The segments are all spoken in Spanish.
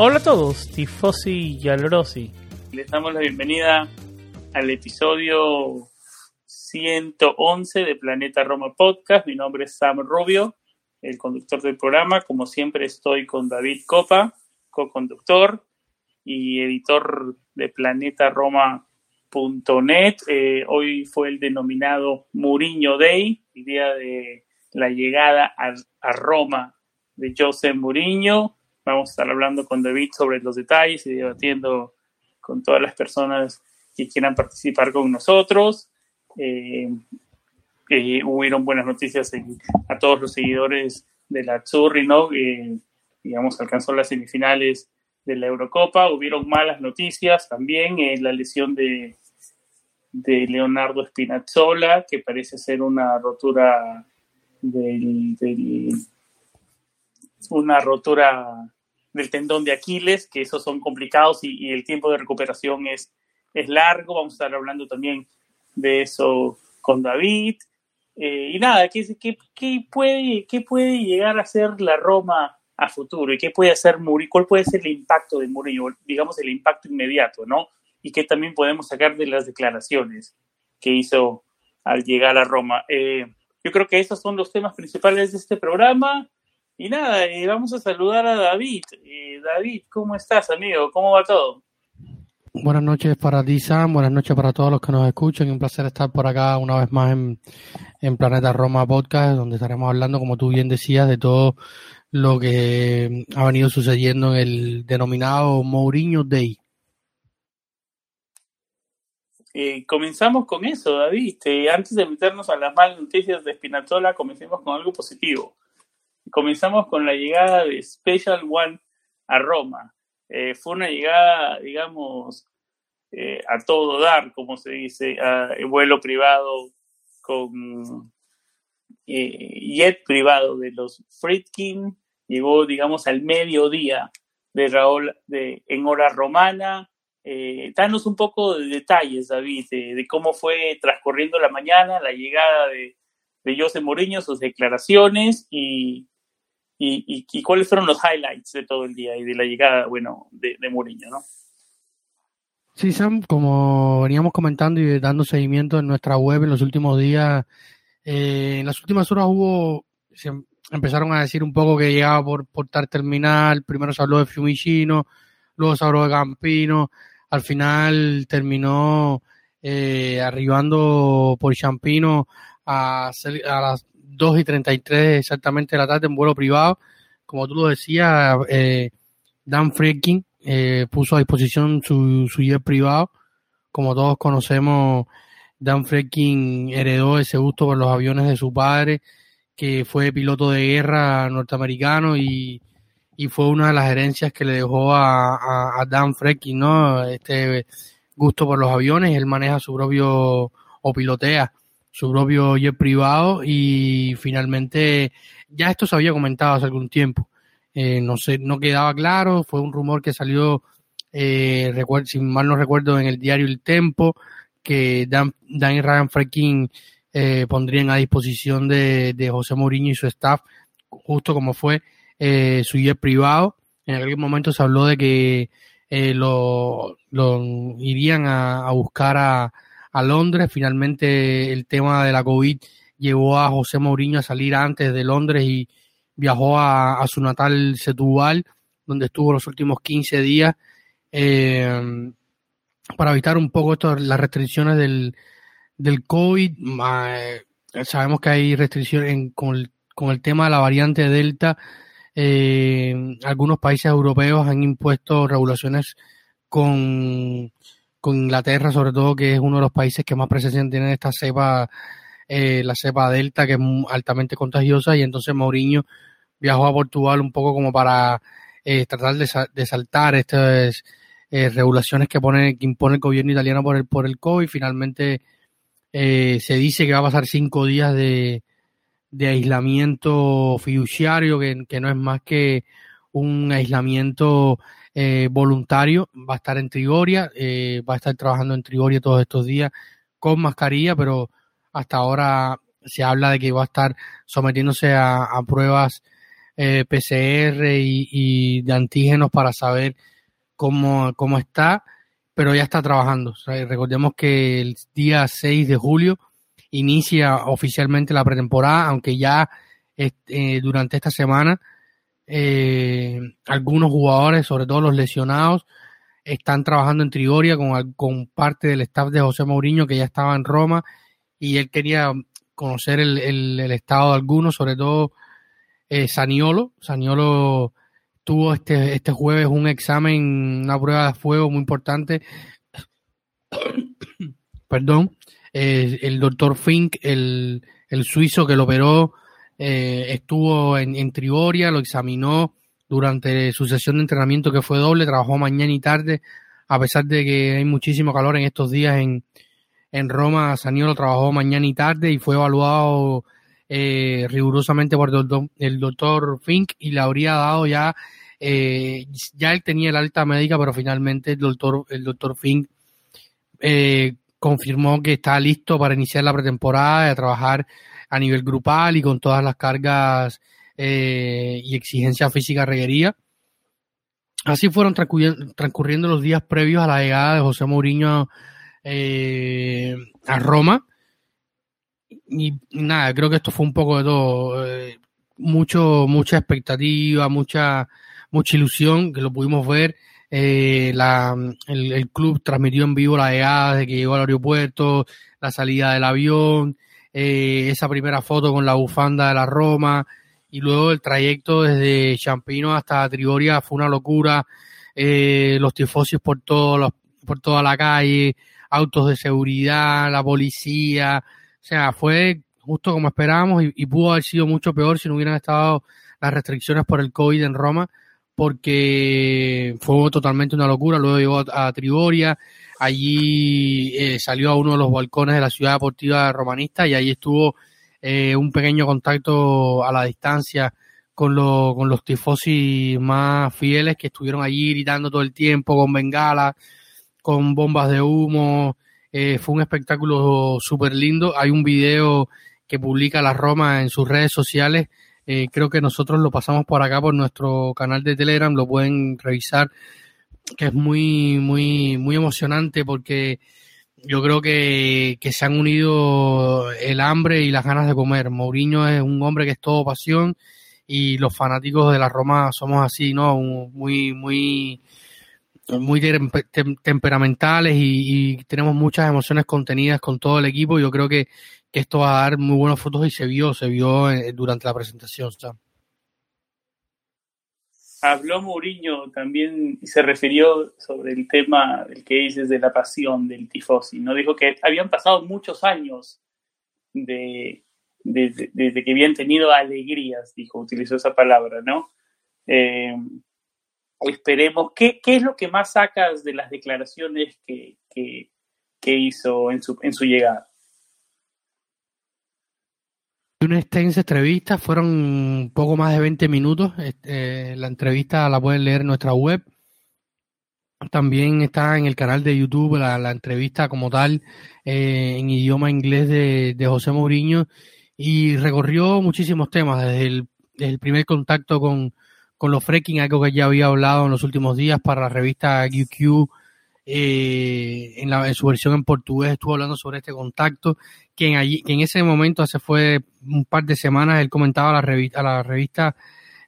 Hola a todos, tifosi y alorosi. Les damos la bienvenida al episodio 111 de Planeta Roma Podcast. Mi nombre es Sam Rubio, el conductor del programa. Como siempre estoy con David Copa, co-conductor y editor de planetaroma.net. Eh, hoy fue el denominado Muriño Day, el día de la llegada a, a Roma de José Mourinho Vamos a estar hablando con David sobre los detalles y debatiendo con todas las personas que quieran participar con nosotros. Eh, eh, hubieron buenas noticias a todos los seguidores de la Azzurri, ¿no? digamos, alcanzó las semifinales de la Eurocopa. Hubieron malas noticias también, eh, la lesión de, de Leonardo Spinazzola, que parece ser una rotura del, del una rotura del tendón de Aquiles, que esos son complicados y, el tiempo de recuperación es, es largo. Vamos a estar hablando también de eso con David. Eh, y nada, ¿qué, qué, puede, ¿qué puede llegar a ser la Roma a futuro? ¿Y qué puede hacer Murillo? ¿Cuál puede ser el impacto de Murillo? Digamos, el impacto inmediato, ¿no? Y qué también podemos sacar de las declaraciones que hizo al llegar a Roma. Eh, yo creo que esos son los temas principales de este programa. Y nada, eh, vamos a saludar a David. Eh, David, ¿cómo estás, amigo? ¿Cómo va todo? Buenas noches para ti, Sam. Buenas noches para todos los que nos escuchan. Un placer estar por acá una vez más en, Planeta Roma Podcast, donde estaremos hablando, como tú bien decías, de todo lo que ha venido sucediendo en el denominado Mourinho Day. Eh, comenzamos con eso, David. antes de meternos a las malas noticias de Spinazzola, comencemos con algo positivo. Comenzamos con la llegada de Special One a Roma. Eh, fue una llegada, digamos, eh, a todo dar, como se dice, a vuelo privado con eh, jet privado de los Friedkin. Llegó, digamos, al mediodía de Raúl de, en hora romana. danos un poco de detalles, David, de, cómo fue transcurriendo la mañana, la llegada de, de José Mourinho, sus declaraciones y, y, cuáles fueron los highlights de todo el día y de la llegada, bueno, de, de Mourinho, ¿no? Sí, Sam, como veníamos comentando y dando seguimiento en nuestra web en los últimos días, eh, en las últimas horas hubo, se empezaron a decir un poco que llegaba por, por terminal, primero se habló de Fiumicino, luego se habló de Campino, al final terminó eh, arribando por Champino a, a las 2 y 33 exactamente la tarde en vuelo privado. Como tú lo decías, eh, Dan Freaking eh, puso a disposición su, su jet privado. Como todos conocemos, Dan Freaking heredó ese gusto por los aviones de su padre, que fue piloto de guerra norteamericano y, y fue una de las herencias que le dejó a, a, Dan Freaking, ¿no? Este gusto por los aviones. Él maneja su propio o pilotea su propio jet privado y finalmente ya esto se había comentado hace algún tiempo. Eh, no sé, no quedaba claro, fue un rumor que salió, eh, si mal no recuerdo, en el diario El Tempo, que Dan, Dan y Ryan Freaking eh, pondrían a disposición de, de, José Mourinho y su staff, justo como fue eh, su jet privado. En algún momento se habló de que eh, lo, lo, irían a buscar a, a Londres. Finalmente el tema de la COVID llevó a José Mourinho a salir antes de Londres y viajó a, su natal Setúbal, donde estuvo los últimos 15 días, eh, para evitar un poco esto, las restricciones del, del COVID. Eh, sabemos que hay restricciones con, el, tema de la variante Delta. algunos países europeos han impuesto regulaciones con, con Inglaterra, sobre todo, que es uno de los países que más presencia tiene esta cepa, la cepa Delta, que es altamente contagiosa, y entonces Mourinho viajó a Portugal un poco como para eh, tratar de, saltar estas eh, regulaciones que pone que impone el gobierno italiano por el por el COVID. Finalmente eh, se dice que va a pasar cinco días de, de aislamiento fiduciario, que, no es más que un aislamiento voluntario. Va a estar en Trigoria, va a estar trabajando en Trigoria todos estos días con mascarilla, pero hasta ahora se habla de que va a estar sometiéndose a, pruebas eh, PCR y, de antígenos para saber cómo, cómo está, pero ya está trabajando. recordemos que el día 6 de julio inicia oficialmente la pretemporada, aunque ya eh, durante esta semana eh, algunos jugadores, sobre todo los lesionados, están trabajando en Trigoria con, con parte del staff de José Mourinho que ya estaba en Roma y él quería conocer el, el estado de algunos, sobre todo eh, Saniolo. Saniolo tuvo este, este jueves un examen, una prueba de fuego muy importante. Perdón. Eh, el doctor Fink, el, el, suizo que lo operó, eh, estuvo en, en, Trigoria, lo examinó durante su sesión de entrenamiento que fue doble, trabajó mañana y tarde, a pesar de que hay muchísimo calor en estos días en, en Roma, Saniolo trabajó mañana y tarde y fue evaluado eh, rigurosamente por el doctor, Fink y le habría dado ya, eh, ya él tenía el alta médica, pero finalmente el doctor, el doctor Fink eh, confirmó que está listo para iniciar la pretemporada, a trabajar a nivel grupal y con todas las cargas eh, y exigencias físicas requeridas. Así fueron transcurriendo los días previos a la llegada de José Mourinho eh, a Roma y nada, creo que esto fue un poco de todo. Eh, mucho, mucha expectativa, mucha, mucha ilusión, que lo pudimos ver. Eh, la, el, club transmitió en vivo la llegada de que llegó al aeropuerto, la salida del avión, eh, esa primera foto con la bufanda de la Roma, y luego el trayecto desde Champino hasta Trigoria fue una locura. los tifosis por, por toda la calle, autos de seguridad, la policía, o sea, fue justo como esperábamos y, pudo haber sido mucho peor si no hubieran estado las restricciones por el COVID en Roma, porque fue totalmente una locura. Luego llegó a, Trigoria, allí eh, salió a uno de los balcones de la ciudad deportiva romanista y ahí estuvo eh, un pequeño contacto a la distancia con, con los tifosi más fieles que estuvieron allí gritando todo el tiempo con bengalas, con bombas de humo, eh, fue un espectáculo súper lindo. Hay un video que publica la Roma en sus redes sociales. Eh, creo que nosotros lo pasamos por acá por nuestro canal de Telegram, lo pueden revisar, que es muy, muy, muy emocionante porque yo creo que, que se han unido el hambre y las ganas de comer. Mourinho es un hombre que es todo pasión y los fanáticos de la Roma somos así, ¿no? Muy, muy, muy temperamentales y, tenemos muchas emociones contenidas con todo el equipo. Yo creo que, esto va a dar muy buenos frutos y se vio, se vio eh, durante la presentación. Habló Mourinho también y se refirió sobre el tema del que dices de la pasión del tifosi. ¿no? Dijo que habían pasado muchos años de, desde que habían tenido alegrías, dijo, utilizó esa palabra, ¿no? Eh, esperemos. ¿Qué, ¿Qué, es lo que más sacas de las declaraciones que, que, hizo en su, en su llegada? Una extensa entrevista, fueron poco más de 20 minutos. Este, la entrevista la pueden leer en nuestra web. También está en el canal de YouTube la, la entrevista como tal eh, en idioma inglés de, de, José Mourinho y recorrió muchísimos temas, desde el, desde el primer contacto con, con los fracking, algo que ya había hablado en los últimos días para la revista QQ, eh, en, la, su versión en portugués estuvo hablando sobre este contacto, que en, allí, que en ese momento, hace fue un par de semanas, él comentaba a la revista, a la revista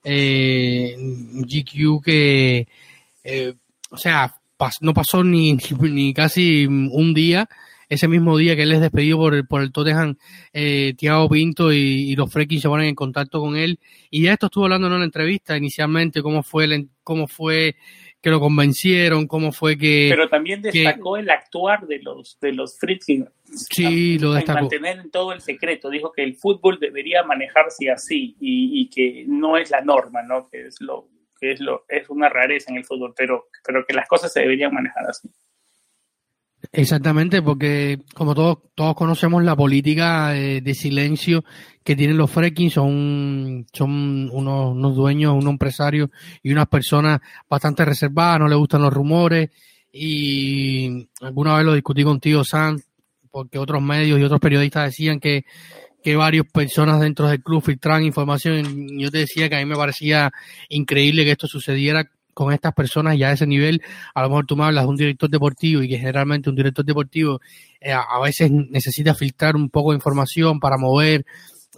eh, GQ que, eh, o sea, no pasó ni, ni casi un día ese mismo día que él es despedido por el, por el Tottenham, eh, Thiago Pinto y, los Freaking se ponen en contacto con él. Y ya esto estuvo hablando en una entrevista inicialmente, cómo fue, el, cómo fue que lo convencieron, cómo fue que... Pero también destacó el actuar de los, de los Fritzing. Sí, lo destacó. Mantener todo el secreto. Dijo que el fútbol debería manejarse así y, y, que no es la norma, ¿no? Que es lo que es lo es una rareza en el fútbol, pero, pero que las cosas se deberían manejar así. Exactamente, porque como todos, todos conocemos la política de, silencio que tienen los fracking, son, son unos, unos, dueños, unos empresarios y unas personas bastante reservadas, no les gustan los rumores. Y alguna vez lo discutí contigo, Sam, porque otros medios y otros periodistas decían que, que varias personas dentro del club filtran información. Y yo te decía que a mí me parecía increíble que esto sucediera con estas personas ya a ese nivel, a lo mejor tú me hablas de un director deportivo y que generalmente un director deportivo eh, a veces necesita filtrar un poco de información para mover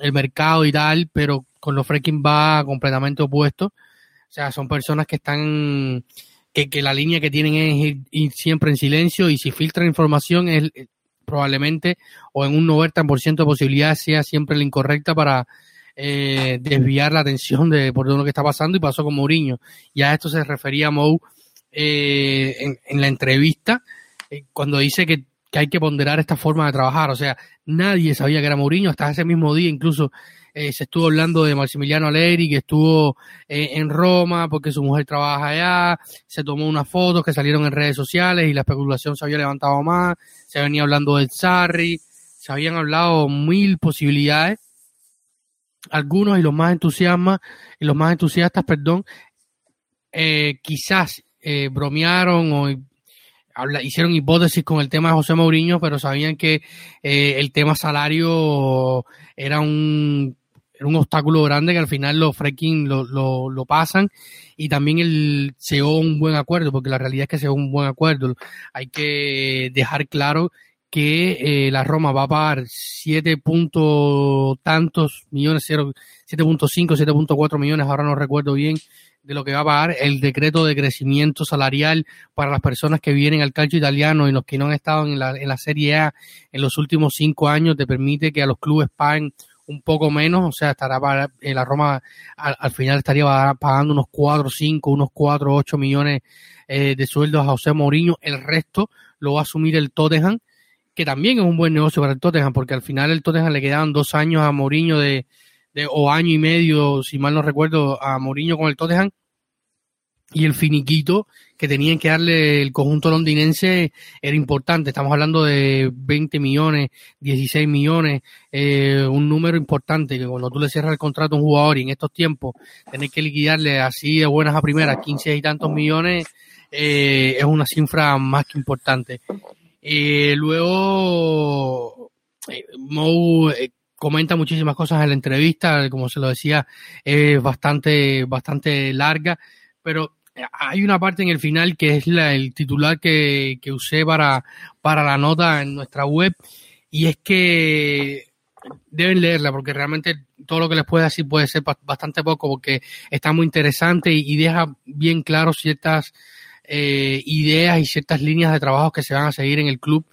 el mercado y tal, pero con los fracking va completamente opuesto. O sea, son personas que están, que, que la línea que tienen es ir, siempre en silencio y si filtran información es eh, probablemente o en un 90% de posibilidades sea siempre la incorrecta para eh, desviar la atención de por lo que está pasando y pasó con Mourinho. Ya a esto se refería Mou eh, en, la entrevista eh, cuando dice que, hay que ponderar esta forma de trabajar. O sea, nadie sabía que era Mourinho. Hasta ese mismo día, incluso se estuvo hablando de Maximiliano Alegri que estuvo en Roma porque su mujer trabaja allá, se tomó unas fotos que salieron en redes sociales y la especulación se había levantado más, se venía hablando del Sarri, se habían hablado mil posibilidades algunos y los más entusiasmas y los más entusiastas, perdón, eh, quizás eh, bromearon o hicieron hipótesis con el tema de José Mourinho, pero sabían que eh, el tema salario era un, era un obstáculo grande que al final los fracking lo, lo, pasan y también el, se un buen acuerdo, porque la realidad es que se un buen acuerdo. Hay que dejar claro que eh, la Roma va a pagar 7 puntos tantos millones, 7.5, 7.4 millones, ahora no recuerdo bien de lo que va a pagar el decreto de crecimiento salarial para las personas que vienen al calcio italiano y los que no han estado en la, en la Serie A en los últimos cinco años, te permite que a los clubes paguen un poco menos, o sea, estará para, eh, la Roma al, final estaría pagando unos 4, 5, unos 4, 8 millones eh, de sueldos a José Mourinho, el resto lo va a asumir el Tottenham que también es un buen negocio para el Tottenham, porque al final el Tottenham le quedaban dos años a Mourinho de, de, o año y medio, si mal no recuerdo, a Mourinho con el Tottenham, y el finiquito que tenían que darle el conjunto londinense era importante. Estamos hablando de 20 millones, 16 millones, eh, un número importante que cuando tú le cierras el contrato a un jugador y en estos tiempos tenés que liquidarle así de buenas a primeras 15 y tantos millones, eh, es una cifra más que importante. Eh, luego, eh, eh, comenta muchísimas cosas en la entrevista, como se lo decía, es bastante, bastante larga, pero hay una parte en el final que es la, el titular que, que usé para, para la nota en nuestra web, y es que deben leerla porque realmente todo lo que les puede decir puede ser bastante poco porque está muy interesante y deja bien claro ciertas eh, ideas y ciertas líneas de trabajo que se van a seguir en el club.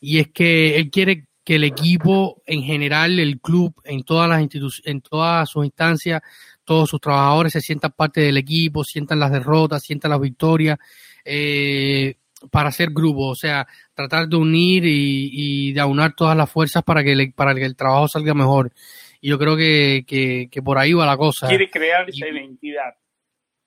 Y es que él quiere que el equipo en general, el club, en todas las instituciones, en todas sus instancias, todos sus trabajadores se sientan parte del equipo, sientan las derrotas, sientan las victorias, eh, para hacer grupo, o sea, tratar de unir y, y de aunar todas las fuerzas para que, para que el trabajo salga mejor. Y yo creo que, que, que por ahí va la cosa. Quiere crear esa identidad.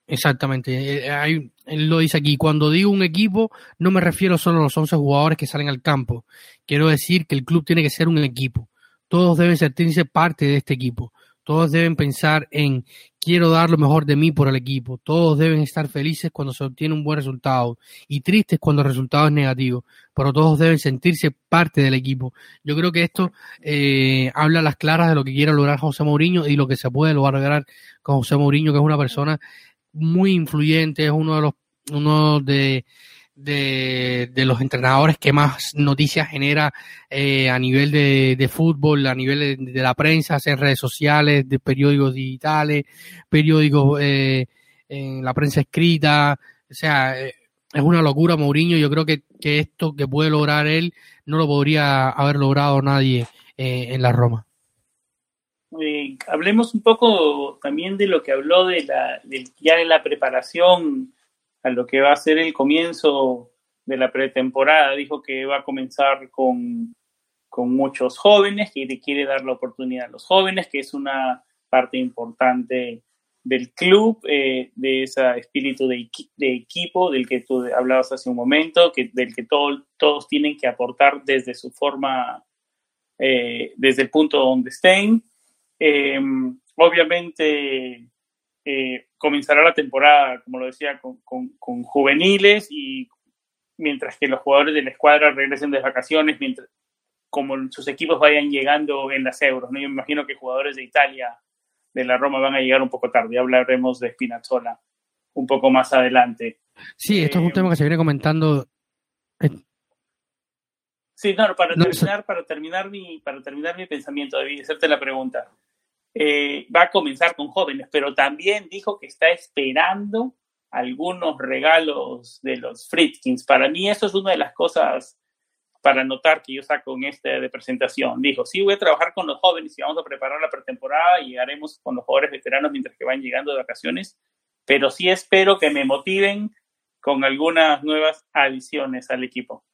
Exactamente. Eh, hay, él lo dice aquí. Cuando digo un equipo, no me refiero solo a los 11 jugadores que salen al campo. Quiero decir que el club tiene que ser un equipo. Todos deben sentirse parte de este equipo. Todos deben pensar en quiero dar lo mejor de mí por el equipo. Todos deben estar felices cuando se obtiene un buen resultado y tristes cuando el resultado es negativo. Pero todos deben sentirse parte del equipo. Yo creo que esto eh, habla a las claras de lo que quiere lograr José Mourinho y lo que se puede lograr con José Mourinho, que es una persona muy influyente, es uno de los, uno de, de, de los entrenadores que más noticias genera eh, a nivel de, de, fútbol, a nivel de, la prensa, en redes sociales, de periódicos digitales, periódicos eh, en la prensa escrita, o sea, eh, es una locura Mourinho. Yo creo que, que esto que puede lograr él no lo podría haber logrado nadie eh, en la Roma. Eh, hablemos un poco también de lo que habló de la, ya de la preparación a lo que va a ser el comienzo de la pretemporada. Dijo que va a comenzar con, con muchos jóvenes, que quiere dar la oportunidad a los jóvenes, que es una parte importante del club, eh, de ese espíritu de, equipo del que tú hablabas hace un momento, que, del que todos tienen que aportar desde su forma, eh, desde el punto donde estén. Eh, obviamente comenzará la temporada, como lo decía, con, con, juveniles y mientras que los jugadores de la escuadra regresen de vacaciones, mientras como sus equipos vayan llegando en las euros. ¿no? Yo me imagino que jugadores de Italia de la Roma van a llegar un poco tarde. Hablaremos de Spinazzola un poco más adelante. Sí, esto es un eh, tema que se viene comentando. Sí, no, para terminar, para terminar mi, para terminar mi pensamiento, David, hacerte la pregunta. Eh, va a comenzar con jóvenes, pero también dijo que está esperando algunos regalos de los Fritzkins. Para mí eso es una de las cosas para notar que yo saco en este de presentación. Dijo, sí, voy a trabajar con los jóvenes y vamos a preparar la pretemporada y haremos con los jugadores veteranos mientras que van llegando de vacaciones, pero sí espero que me motiven con algunas nuevas adiciones al equipo.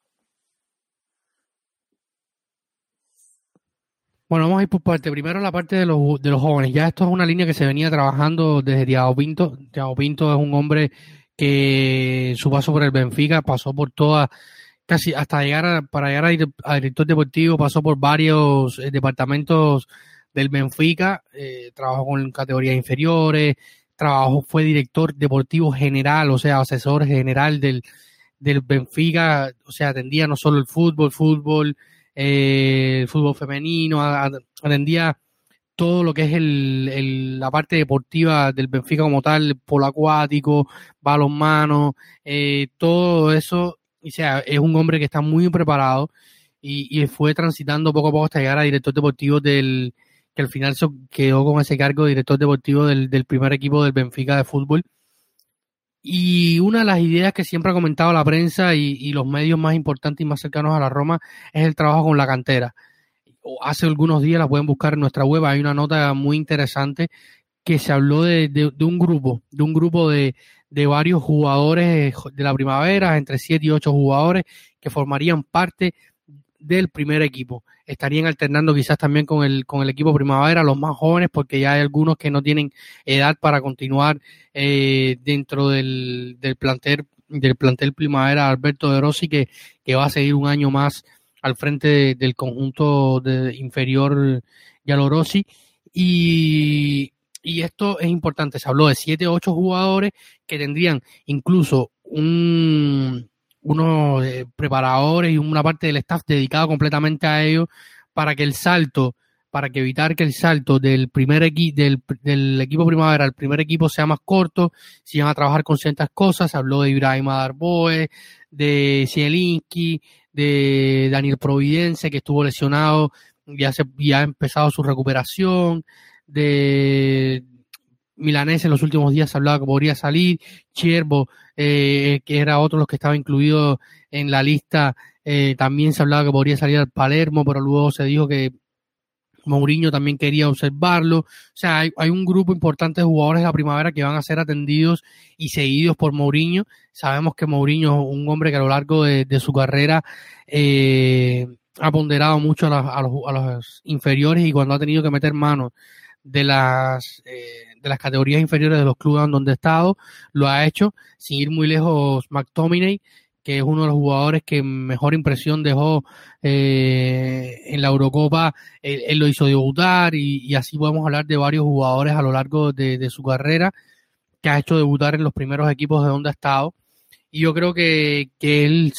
Bueno, vamos a ir por parte. Primero la parte de los, de los jóvenes. Ya esto es una línea que se venía trabajando desde Thiago Pinto. Thiago Pinto es un hombre que su paso por el Benfica pasó por toda casi hasta llegar a, para llegar a, director deportivo pasó por varios eh, departamentos del Benfica, eh, trabajó con categorías inferiores, trabajó, fue director deportivo general, o sea, asesor general del, del Benfica, o sea, atendía no solo el fútbol, fútbol, eh, el fútbol femenino, atendía todo lo que es el, la parte deportiva del Benfica como tal, polo acuático, balonmano, eh, todo eso o sea, es un hombre que está muy preparado y, fue transitando poco a poco hasta llegar a director deportivo del que al final se quedó con ese cargo de director deportivo del, primer equipo del Benfica de fútbol. Y una de las ideas que siempre ha comentado la prensa y, los medios más importantes y más cercanos a la Roma es el trabajo con la cantera. Hace algunos días la pueden buscar en nuestra web, hay una nota muy interesante que se habló de un grupo, de un grupo de, de varios jugadores de la primavera, entre 7 y 8 jugadores que formarían parte del primer equipo. Estarían alternando quizás también con el, con el equipo primavera, los más jóvenes, porque ya hay algunos que no tienen edad para continuar eh, dentro del, del, plantel, del plantel primavera Alberto de Rossi, que, que va a seguir un año más al frente del conjunto de inferior Yalo Rossi. Y y esto es importante, se habló de siete o ocho jugadores que tendrían incluso un, unos eh, preparadores y una parte del staff dedicado completamente a ellos para que el salto, para que evitar que el salto del primer equipo del, del, equipo primavera al primer equipo sea más corto, se van a trabajar con ciertas cosas, se habló de Ibrahim Darboe, de Zielinski, de Daniel Providencia que estuvo lesionado, ya se ya ha empezado su recuperación, de Milanés en los últimos días se hablaba que podría salir, Chiervo, eh, que era otro de los que estaba incluido en la lista, eh, también se hablaba que podría salir al Palermo, pero luego se dijo que Mourinho también quería observarlo. O sea, hay, un grupo importante de jugadores de la primavera que van a ser atendidos y seguidos por Mourinho. Sabemos que Mourinho es un hombre que a lo largo de, su carrera eh, ha ponderado mucho a, a, los, a, los, inferiores y cuando ha tenido que meter manos de las, eh, de las categorías inferiores de los clubes donde ha estado, lo ha hecho, sin ir muy lejos McTominay, que es uno de los jugadores que mejor impresión dejó eh, en la Eurocopa, él, lo hizo debutar y, así podemos hablar de varios jugadores a lo largo de, de su carrera que ha hecho debutar en los primeros equipos de donde ha estado. Y yo creo que, que él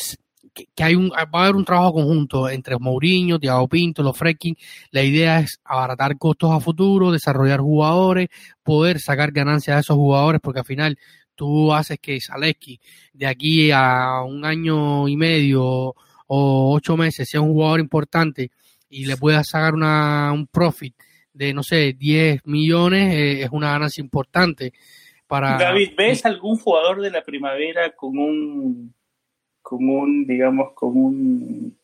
que, hay un, va a haber un trabajo conjunto entre Mourinho, Thiago Pinto, los Frecking. La idea es abaratar costos a futuro, desarrollar jugadores, poder sacar ganancias a esos jugadores, porque al final tú haces que Zaleski de aquí a un año y medio o ocho meses sea un jugador importante y le puedas sacar una, un profit de, no sé, 10 millones, eh, es una ganancia importante. Para... David, ¿ves algún jugador de la primavera con un con un, digamos, con un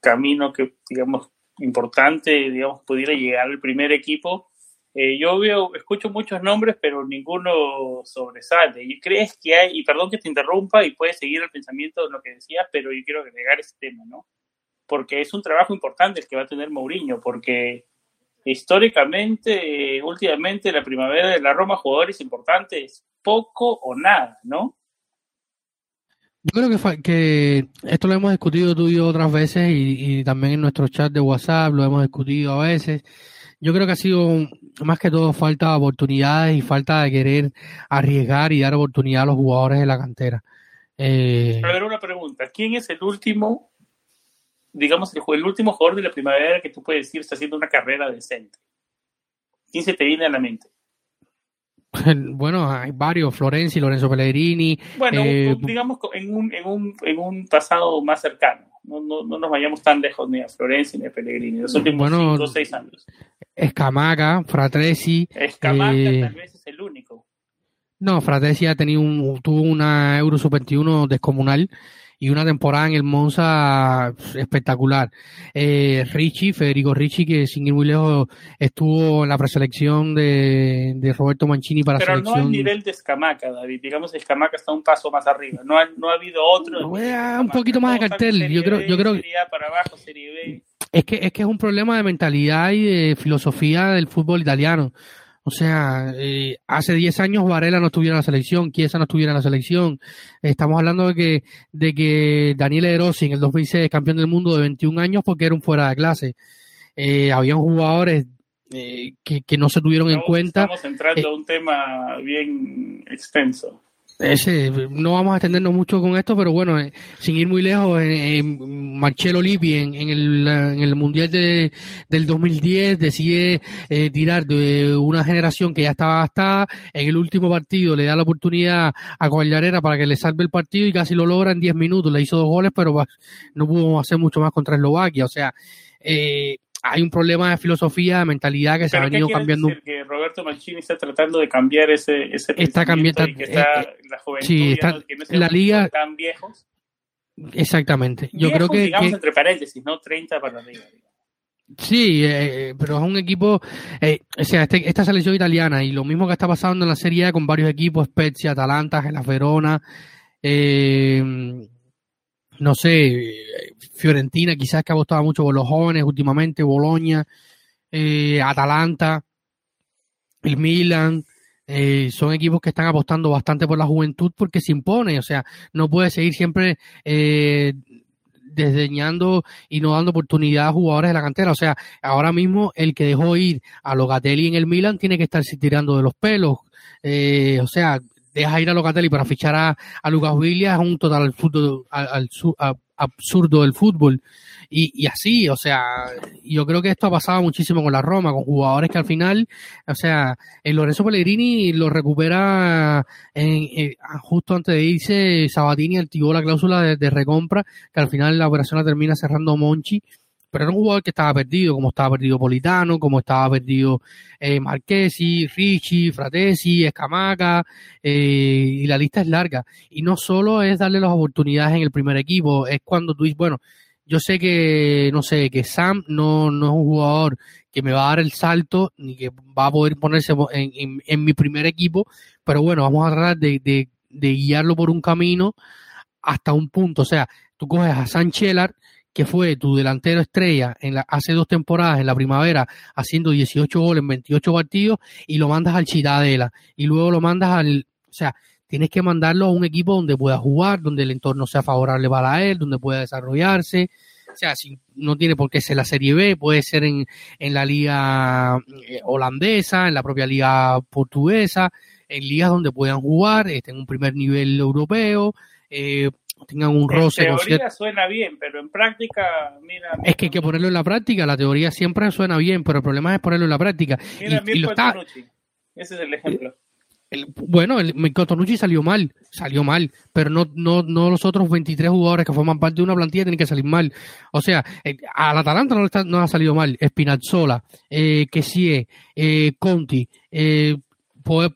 camino que, digamos, importante, digamos, pudiera llegar al primer equipo. Eh, yo veo, escucho muchos nombres, pero ninguno sobresale. ¿Y crees que hay, y perdón que te interrumpa y puedes seguir el pensamiento de lo que decías, pero yo quiero agregar ese tema, ¿no? Porque es un trabajo importante el que va a tener Mourinho, porque históricamente, últimamente, la primavera de la Roma, jugadores importantes, poco o nada, ¿no? Yo creo que, esto lo hemos discutido tú y yo otras veces y, también en nuestro chat de WhatsApp lo hemos discutido a veces. Yo creo que ha sido más que todo falta de oportunidades y falta de querer arriesgar y dar oportunidad a los jugadores de la cantera. Eh... A ver, una pregunta. ¿Quién es el último, digamos, el, el último jugador de la primavera que tú puedes decir está haciendo una carrera decente? ¿Quién se te viene a la mente? Bueno, hay varios, Florenzi, Lorenzo Pellegrini. Bueno, eh, digamos en un, en, un, en un pasado más cercano. No, no, no, nos vayamos tan lejos ni a Florenzi ni a Pellegrini, los últimos bueno, cinco o seis años. Escamaca, Fratresi. Escamaca eh, tal vez es el único. No, Fratresi ha tenido un, tuvo una Euro Sub-21 descomunal y una temporada en el Monza espectacular. Eh, Richie, Federico Richie, que sin ir muy lejos estuvo en la preselección de, de Roberto Mancini para Pero selección. no al nivel de Escamaca, David. Digamos, Escamaca está un paso más arriba. No ha, no ha habido otro. No, un poquito más de cartel. Yo creo, yo creo para abajo, Serie B. Es que, es que es un problema de mentalidad y de filosofía del fútbol italiano. O sea, eh, hace 10 años Varela no estuviera en la selección, Chiesa no estuviera en la selección. Estamos hablando de que, de que Daniel Erosi en el 2006 campeón del mundo de 21 años porque era un fuera de clase. Eh, habían jugadores eh, que, que, no se tuvieron en cuenta. Estamos entrando a un tema bien extenso. Ese, no vamos a extendernos mucho con esto, pero bueno, eh, sin ir muy lejos, eh, Marcelo Lippi en, en, el, en el Mundial de, del 2010 decide eh, tirar de una generación que ya estaba gastada, en el último partido le da la oportunidad a Coallarera para que le salve el partido y casi lo logra en 10 minutos, le hizo dos goles, pero no pudo hacer mucho más contra Eslovaquia, o sea, eh, hay un problema de filosofía, de mentalidad que se ha venido cambiando. Decir que Roberto Mancini está tratando de cambiar ese, ese está cambiando y que está, eh, la juventud sí, está, no, que no la liga tan viejos. Exactamente. Yo viejos, creo que digamos que, entre paréntesis, no 30 para arriba. Sí, eh, pero es un equipo, eh, o sea, este, esta selección italiana y lo mismo que está pasando en la Serie A con varios equipos, Spezia, Atalanta, Gela Verona, eh, no sé, Fiorentina quizás que ha apostado mucho por los jóvenes últimamente, Boloña, eh, Atalanta, el Milan, eh, son equipos que están apostando bastante por la juventud porque se impone, o sea, no puede seguir siempre eh, desdeñando y no dando oportunidad a jugadores de la cantera. O sea, ahora mismo el que dejó ir a Locatelli en el Milan tiene que estarse tirando de los pelos. Eh, o sea, deja ir a Locatelli para fichar a, a Lucas es un total absurdo, al, absurdo del fútbol. Y, y, así, o sea, yo creo que esto ha pasado muchísimo con la Roma, con jugadores que al final, o sea, el Lorenzo Pellegrini lo recupera en, en, justo antes de irse, Sabatini activó la cláusula de, de, recompra, que al final la operación la termina cerrando Monchi pero era un jugador que estaba perdido, como estaba perdido Politano, como estaba perdido eh, Marchesi, Ricci, Fratesi, Escamaca, eh, y la lista es larga. Y no solo es darle las oportunidades en el primer equipo, es cuando tú dices, bueno, yo sé que, no sé, que Sam no, no es un jugador que me va a dar el salto, ni que va a poder ponerse en, en, mi primer equipo, pero bueno, vamos a tratar de, de, guiarlo por un camino hasta un punto. O sea, tú coges a Sam Chelar, que fue tu delantero estrella en la, hace dos temporadas en la primavera, haciendo 18 goles en 28 partidos, y lo mandas al Chitadela, y luego lo mandas al, o sea, tienes que mandarlo a un equipo donde pueda jugar, donde el entorno sea favorable para él, donde pueda desarrollarse, o sea, si no tiene por qué ser la Serie B, puede ser en, en la liga holandesa, en la propia liga portuguesa, en ligas donde puedan jugar, este, en un primer nivel europeo, eh, tengan un roce. En teoría suena bien, pero en práctica, mira. Es que hay que ponerlo en la práctica. La teoría siempre suena bien, pero el problema es ponerlo en la práctica. Mira, y, y lo está... Ese es el ejemplo. El, bueno, el Tonucci salió mal, salió mal, pero no, no, no los otros 23 jugadores que forman parte de una plantilla tienen que salir mal. O sea, eh, al Atalanta no, está, no ha salido mal. Spinazzola, eh, Kessie, eh, Conti, eh, puedo,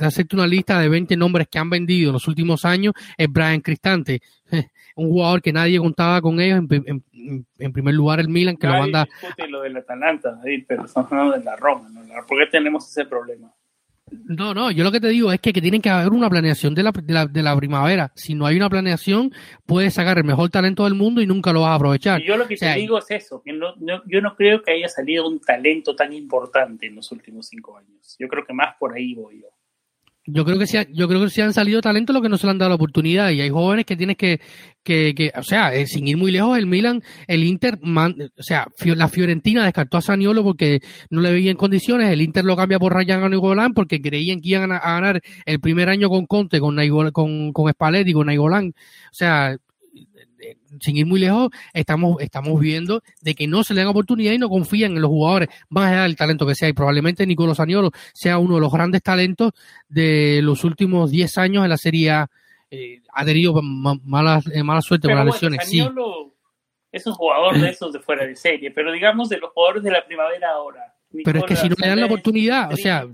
hacerte una lista de 20 nombres que han vendido en los últimos años, es Brian Cristante, un jugador que nadie contaba con ellos, en, primer lugar el Milan, que lo manda... lo del Atalanta, pero hablando de la Roma, ¿no? ¿por qué tenemos ese problema? No, no, yo lo que te digo es que, que tienen que haber una planeación de la, de, la, de la, primavera. Si no hay una planeación, puedes sacar el mejor talento del mundo y nunca lo vas a aprovechar. yo lo que te digo es eso, que no, yo no creo que haya salido un talento tan importante en los últimos cinco años. Yo creo que más por ahí voy yo yo creo que sí, yo creo que sí han salido talentos lo que no se le han dado la oportunidad y hay jóvenes que tienes que, que, que o sea, eh, sin ir muy lejos, el Milan, el Inter, o sea, la Fiorentina descartó a Saniolo porque no le veía en condiciones, el Inter lo cambia por Ryan Nainggolan porque creían que iban a, ganar el primer año con Conte, con con, con Spalletti, con Nainggolan, o sea, sin ir muy lejos, estamos, estamos viendo de que no se le dan oportunidad y no confían en los jugadores, más allá del talento que sea. Y probablemente Nicolás Saniolo sea uno de los grandes talentos de los últimos 10 años en la Serie A. Eh, ha tenido mala, eh, mala suerte con las lesiones. sí. es un jugador de esos de fuera de serie, pero digamos de los jugadores de la primavera ahora. pero es que si no le dan la oportunidad, o sea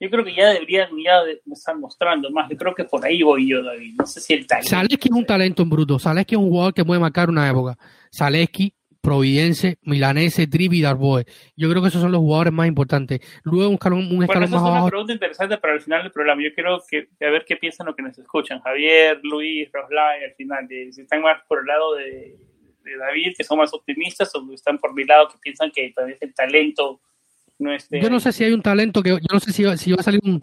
yo creo que ya deberían ya estar mostrando más. Yo creo que por ahí voy yo, David. No sé si el talento. Saleski es un talento en bruto. Saleski es un jugador que puede marcar una época. Saleski, Providense, Milanese, Trivi y Darboe. Yo creo que esos son los jugadores más importantes. Luego un escalón, un escalón más abajo. Es una pregunta interesante para el final del programa. Yo quiero que, a ver qué piensan los que nos escuchan. Javier, Luis, Roslay, al final. si están más por el lado de, de David, que son más optimistas, o están por mi lado, que piensan que tal vez el talento yo no sé si hay un talento que yo no sé si, si va a salir un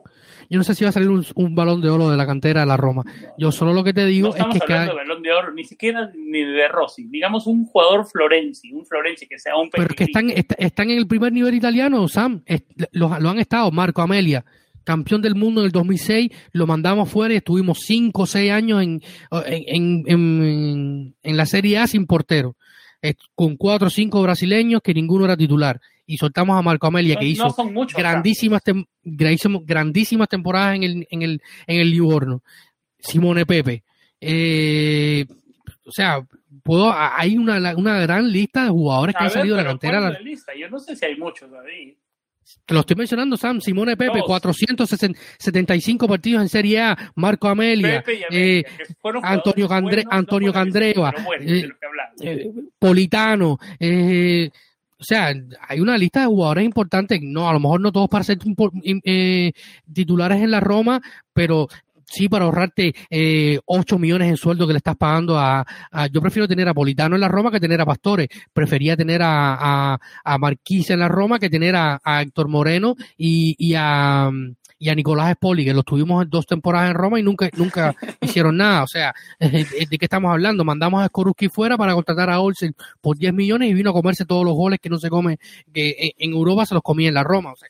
yo no sé si va a salir un, balón de oro de la cantera de la Roma. Yo solo lo que te digo es que hablando de balón de oro ni siquiera ni de Rossi, digamos un jugador Florenzi, un Florenzi que sea un Pero es que están están en el primer nivel italiano, Sam, lo, han estado. Marco Amelia campeón del mundo en el 2006, lo mandamos fuera y estuvimos 5 o 6 años en, en, en, en, la Serie A sin portero, con 4 o 5 brasileños que ninguno era titular y soltamos a Marco Amelia, que hizo grandísimas, grandísimas temporadas en el, en el, en el Livorno. Simone Pepe. Eh, o sea, puedo, hay una, una gran lista de jugadores que han salido de la cantera. Yo no sé si hay muchos, David. Te lo estoy mencionando, Sam. Simone Pepe, 475 partidos en Serie A. Marco Amelia, eh, Antonio, Candre, Antonio Candreva, eh, eh, Politano, eh, o sea, hay una lista de jugadores importantes, no, a lo mejor no todos para ser eh, titulares en la Roma, pero sí para ahorrarte eh, 8 millones en sueldo que le estás pagando a, Yo prefiero tener a Politano en la Roma que tener a Pastore. Prefería tener a, a, a Marquise en la Roma que tener a, a Héctor Moreno y, y a y a Nicolás Espoli, que los tuvimos dos temporadas en Roma y nunca, nunca hicieron nada. O sea, ¿de qué estamos hablando? Mandamos a Skoruski fuera para contratar a Olsen por 10 millones y vino a comerse todos los goles que no se come, que en Europa se los comía en la Roma. O sea,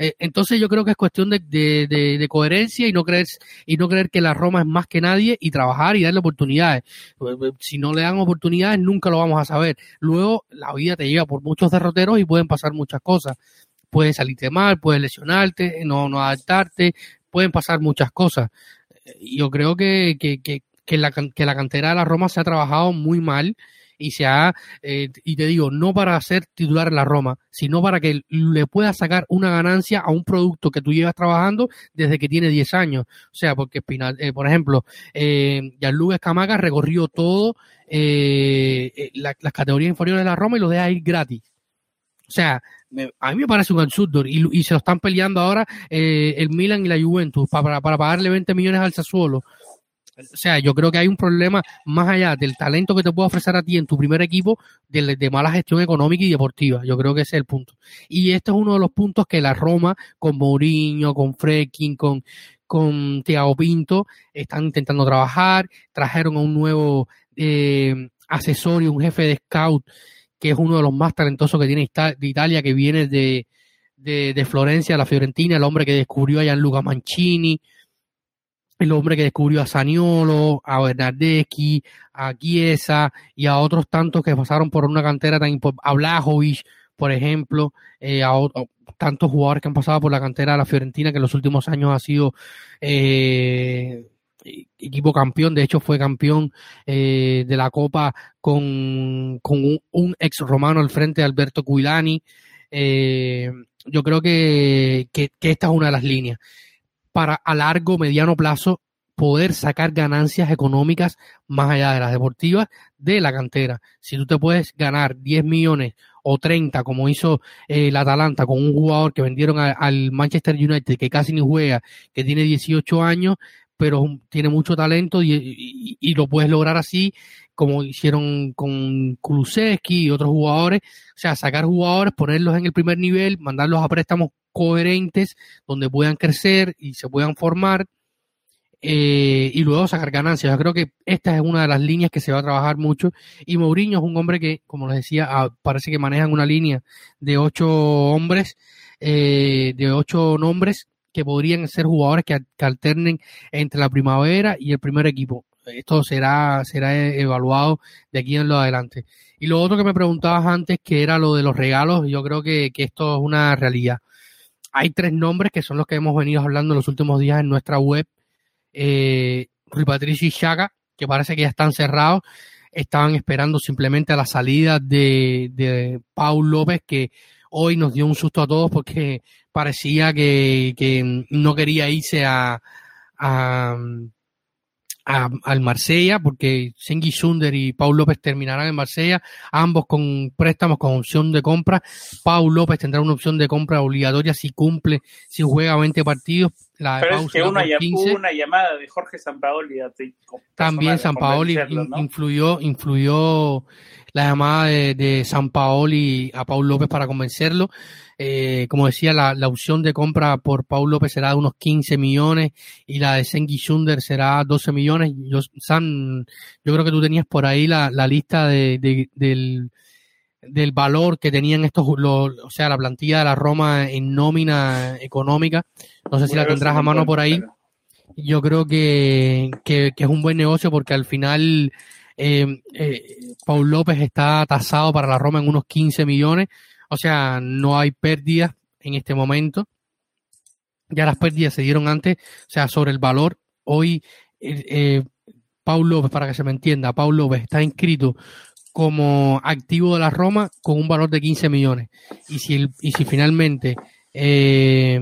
eh, entonces yo creo que es cuestión de, de, de, coherencia y no creer y no creer que la Roma es más que nadie y trabajar y darle oportunidades. Pues, pues, si no le dan oportunidades nunca lo vamos a saber. Luego la vida te lleva por muchos derroteros y pueden pasar muchas cosas puedes salirte mal, puedes lesionarte, no, no adaptarte, pueden pasar muchas cosas. Yo creo que, que, que, que, la, que la cantera de la Roma se ha trabajado muy mal y se ha, eh, y te digo, no para ser titular en la Roma, sino para que le pueda sacar una ganancia a un producto que tú llevas trabajando desde que tiene 10 años. O sea, porque, eh, por ejemplo, eh, Gianluca Escamaga recorrió todo eh, eh las categorías inferiores de la Roma y lo deja ir gratis. O sea, a mí me parece un absurdo y, y se lo están peleando ahora eh, el Milan y la Juventus para, para, pagarle 20 millones al Sassuolo. O sea, yo creo que hay un problema más allá del talento que te puede ofrecer a ti en tu primer equipo de, de, mala gestión económica y deportiva. Yo creo que ese es el punto. Y este es uno de los puntos que la Roma, con Mourinho, con Frekin, con, con Pinto, están intentando trabajar. Trajeron a un nuevo eh, asesor y un jefe de scout que es uno de los más talentosos que tiene Italia, que viene de, de, Florencia, la Fiorentina, el hombre que descubrió a Gianluca Mancini, el hombre que descubrió a Saniolo, a Bernardeschi, a Chiesa y a otros tantos que pasaron por una cantera tan importante, a Blajovic, por ejemplo, eh, a, tantos jugadores que han pasado por la cantera de la Fiorentina que en los últimos años ha sido eh, equipo campeón, de hecho fue campeón eh, de la Copa con, con un, ex romano al frente, Alberto Cuilani. Eh, yo creo que, que, esta es una de las líneas. Para a largo, mediano plazo, poder sacar ganancias económicas más allá de las deportivas de la cantera. Si tú te puedes ganar 10 millones o 30, como hizo eh, el Atalanta con un jugador que vendieron al Manchester United, que casi ni juega, que tiene 18 años, pero tiene mucho talento y, lo puedes lograr así, como hicieron con Kulusevski y otros jugadores. O sea, sacar jugadores, ponerlos en el primer nivel, mandarlos a préstamos coherentes donde puedan crecer y se puedan formar eh, y luego sacar ganancias. Yo creo que esta es una de las líneas que se va a trabajar mucho. Y Mourinho es un hombre que, como les decía, ah, parece que manejan una línea de ocho hombres, eh, de ocho nombres que podrían ser jugadores que, alternen entre la primavera y el primer equipo. Esto será, será evaluado de aquí en lo adelante. Y lo otro que me preguntabas antes, que era lo de los regalos, yo creo que, que esto es una realidad. Hay tres nombres que son los que hemos venido hablando los últimos días en nuestra web eh, Rui Patricio y Chaga, que parece que ya están cerrados, estaban esperando simplemente a la salida de, de Paul López, que hoy nos dio un susto a todos porque parecía que, que no quería irse a, a, al Marsella, porque Sengi Sunder y Paul López terminarán en Marsella, ambos con préstamos con opción de compra. Paul López tendrá una opción de compra obligatoria si cumple, si juega 20 partidos. La Pero es que una, una llamada de Jorge Sampaoli. También Sampaoli influyó, influyó la llamada de, de Sampaoli a Paul López para convencerlo. Eh, como decía, la, la, opción de compra por Paul López será de unos 15 millones y la de Sengi Schunder será 12 millones. Yo, Sam, yo creo que tú tenías por ahí la, la lista de, de, del, del valor que tenían estos, o sea, la plantilla de la Roma en nómina económica. No sé si la tendrás a mano por ahí. Yo creo que, que, que, es un buen negocio porque al final eh, eh, Paul López está tasado para la Roma en unos 15 millones o sea, no hay pérdidas en este momento. Ya las pérdidas se dieron antes, o sea, sobre el valor. Hoy, eh, Paul López, para que se me entienda, Paul López está inscrito como activo de la Roma con un valor de 15 millones. Y si, el, y si finalmente eh,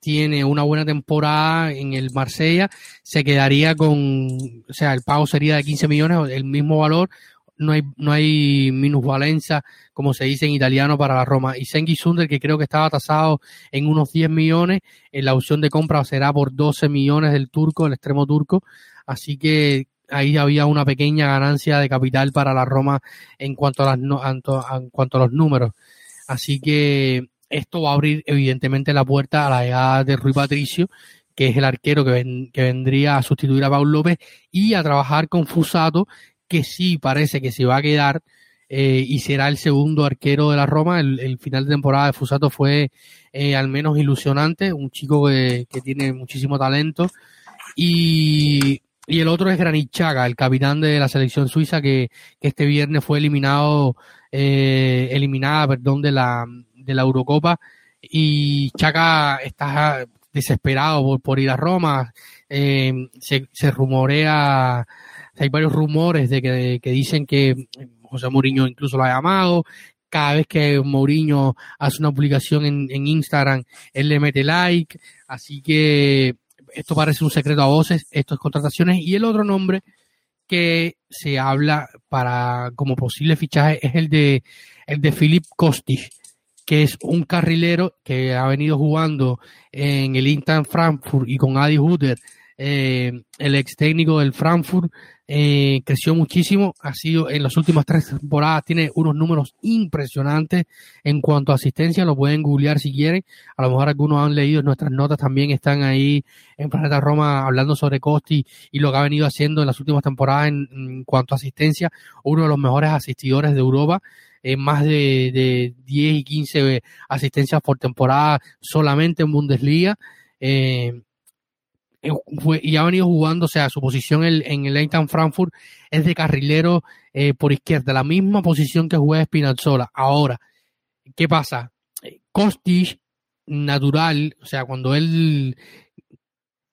tiene una buena temporada en el Marsella, se quedaría con, o sea, el pago sería de 15 millones, el mismo valor, no hay, no hay minusvalenza, como se dice en italiano, para la Roma. Y Sengi Sunder, que creo que estaba tasado en unos 10 millones, en la opción de compra será por 12 millones del turco, el extremo turco. Así que ahí había una pequeña ganancia de capital para la Roma en cuanto a, las, en cuanto a los números. Así que esto va a abrir evidentemente la puerta a la llegada de Rui Patricio, que es el arquero que, que vendría a sustituir a Paul López y a trabajar con Fusato, que sí parece que se va a quedar eh, y será el segundo arquero de la Roma. El, final de temporada de Fusato fue eh, al menos ilusionante, un chico que, tiene muchísimo talento. Y, y, el otro es Granit Chaga, el capitán de la selección suiza que, que este viernes fue eliminado, eh, eliminada, perdón, de la, de la Eurocopa. Y Chaga está desesperado por, por ir a Roma. se, se rumorea hay varios rumores de que, dicen que José Mourinho incluso lo ha llamado. Cada vez que Mourinho hace una publicación en, Instagram, él le mete like. Así que esto parece un secreto a voces, estas contrataciones. Y el otro nombre que se habla para como posible fichaje es el de el de Philip Kostic, que es un carrilero que ha venido jugando en el Inter Frankfurt y con Adi Hutter, eh, el ex técnico del Frankfurt, eh, creció muchísimo, ha sido en las últimas tres temporadas, tiene unos números impresionantes en cuanto a asistencia, lo pueden googlear si quieren, a lo mejor algunos han leído nuestras notas, también están ahí en Planeta Roma hablando sobre Costi y lo que ha venido haciendo en las últimas temporadas en, cuanto a asistencia, uno de los mejores asistidores de Europa, en más de, de 10 y 15 asistencias por temporada solamente en Bundesliga. Eh, eh, y ha venido jugando, o sea, su posición en, en el Eintracht Frankfurt es de carrilero eh, por izquierda, la misma posición que juega Spinazzola. Ahora, ¿qué pasa? Eh, Kostic, natural, o sea, cuando él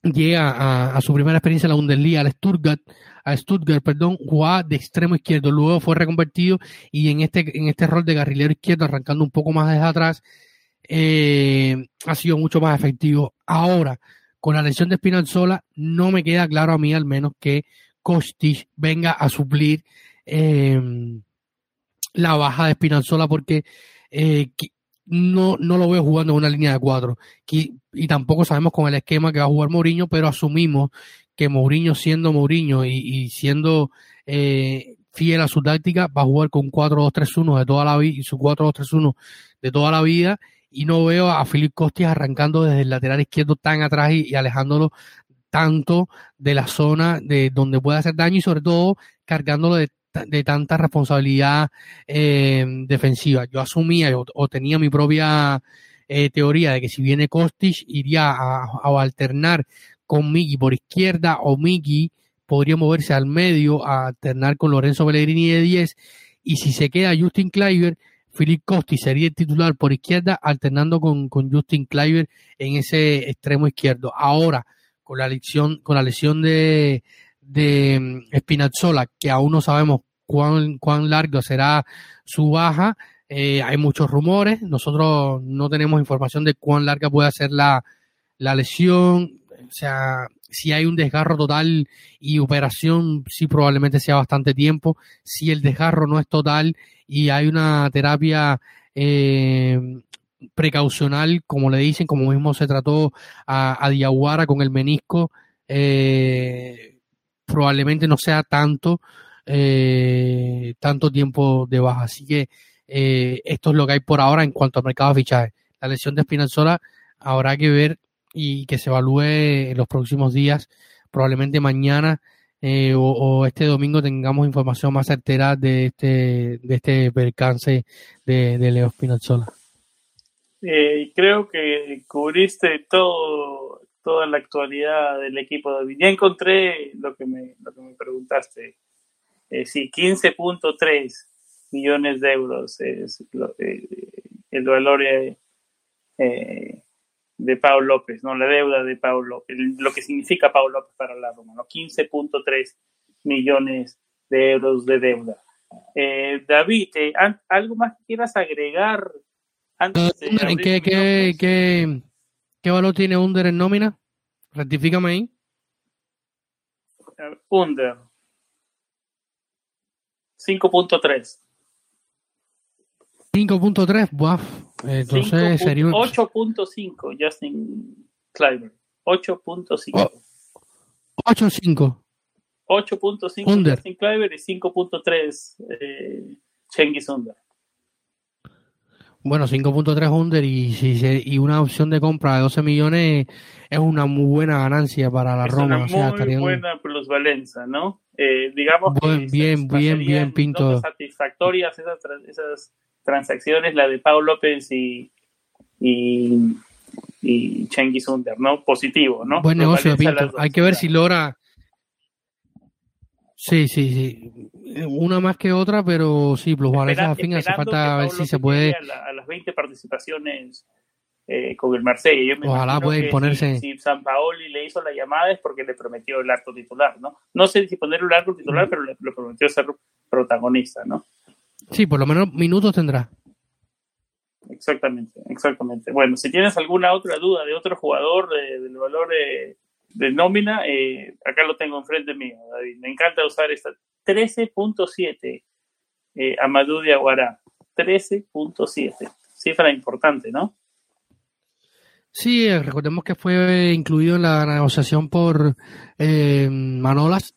llega a, su primera experiencia en la Bundesliga, al Stuttgart, a Stuttgart, perdón, jugaba de extremo izquierdo, luego fue reconvertido y en este, en este rol de carrilero izquierdo, arrancando un poco más desde atrás, eh, ha sido mucho más efectivo. Ahora, con la lesión de Spinazzola, no me queda claro a mí al menos que Kostic venga a suplir eh, la baja de Spinazzola porque eh, no, no lo veo jugando en una línea de cuatro. Y, tampoco sabemos con el esquema que va a jugar Mourinho, pero asumimos que Mourinho siendo Mourinho y, siendo eh, fiel a su táctica, va a jugar con 4-2-3-1 de toda la vida y su 4-2-3-1 de toda la vida. Y no veo a Filipe Costis arrancando desde el lateral izquierdo tan atrás y, y alejándolo tanto de la zona de donde puede hacer daño y sobre todo cargándolo de de tanta responsabilidad eh, defensiva. Yo asumía o, tenía mi propia eh, teoría de que si viene Kostic iría a, alternar con Miki por izquierda o Miki podría moverse al medio a alternar con Lorenzo Pellegrini de 10 y si se queda Justin Kleiber, Philip Costi sería el titular por izquierda alternando con, con Justin Kleiber en ese extremo izquierdo. Ahora, con la lesión, con la lesión de, de mm, Spinazzola, que aún no sabemos cuán, cuán largo será su baja. Eh, hay muchos rumores, nosotros no tenemos información de cuán larga puede ser la, la lesión, o sea, si hay un desgarro total y operación, sí probablemente sea bastante tiempo. Si el desgarro no es total y hay una terapia eh, precaucional, como le dicen, como mismo se trató a, a Diaguara con el menisco, eh, probablemente no sea tanto, eh, tanto tiempo de baja. Así que eh, esto es lo que hay por ahora en cuanto al mercado de fichaje. La lesión de Spinazzola habrá que ver y que se evalúe en los próximos días, probablemente mañana eh, o, este domingo tengamos información más certera de este, de este percance de, Leo Spinazzola. creo que cubriste todo toda la actualidad del equipo de Ya encontré lo que me, lo que me preguntaste. Eh, sí, 15.3 millones de euros es eh, el valor eh, de Pau López, no la deuda de Pau López, lo que significa Pau López para la Roma, ¿no? 15.3 millones de euros de deuda. David, ¿algo más que quieras agregar antes de... ¿Qué, qué, qué, ¿Qué valor tiene Under en nómina? Rectifícame ahí. Under. 5.3. 5.3, buah. Entonces sería 8.5 Justin Kleiber. 8.5. 8.5. 8.5 Justin Kleiber y 5.3 eh, Cengiz Under. Bueno, 5.3 under y, y una opción de compra de 12 millones es una muy buena ganancia para la Roma. Una o muy buena plusvalencia, ¿no? Eh, digamos que bien, bien, bien, Pinto. satisfactorias esas, esas transacciones, la de Pau López y, y, y Under, ¿no? Positivo, ¿no? Buen negocio, Pinto. Hay que ver si logra Sí, sí, sí. Una más que otra, pero sí, plus Valencia al fin hace falta ver si se puede. A, las 20 participaciones eh, con el Marsella. Ojalá pueda imponerse. Si, San Paoli le hizo la llamada es porque le prometió el arco titular, ¿no? No sé si poner el arco titular, mm. pero le, prometió ser protagonista, ¿no? Sí, por lo menos minutos tendrá. Exactamente, exactamente. Bueno, si tienes alguna otra duda de otro jugador del valor de de nómina, eh, acá lo tengo enfrente mío, David. Me encanta usar esta 13.7 eh, Amadou Diaguara. 13.7. Cifra importante, ¿no? Sí, eh, recordemos que fue incluido en la negociación por eh, Manolas.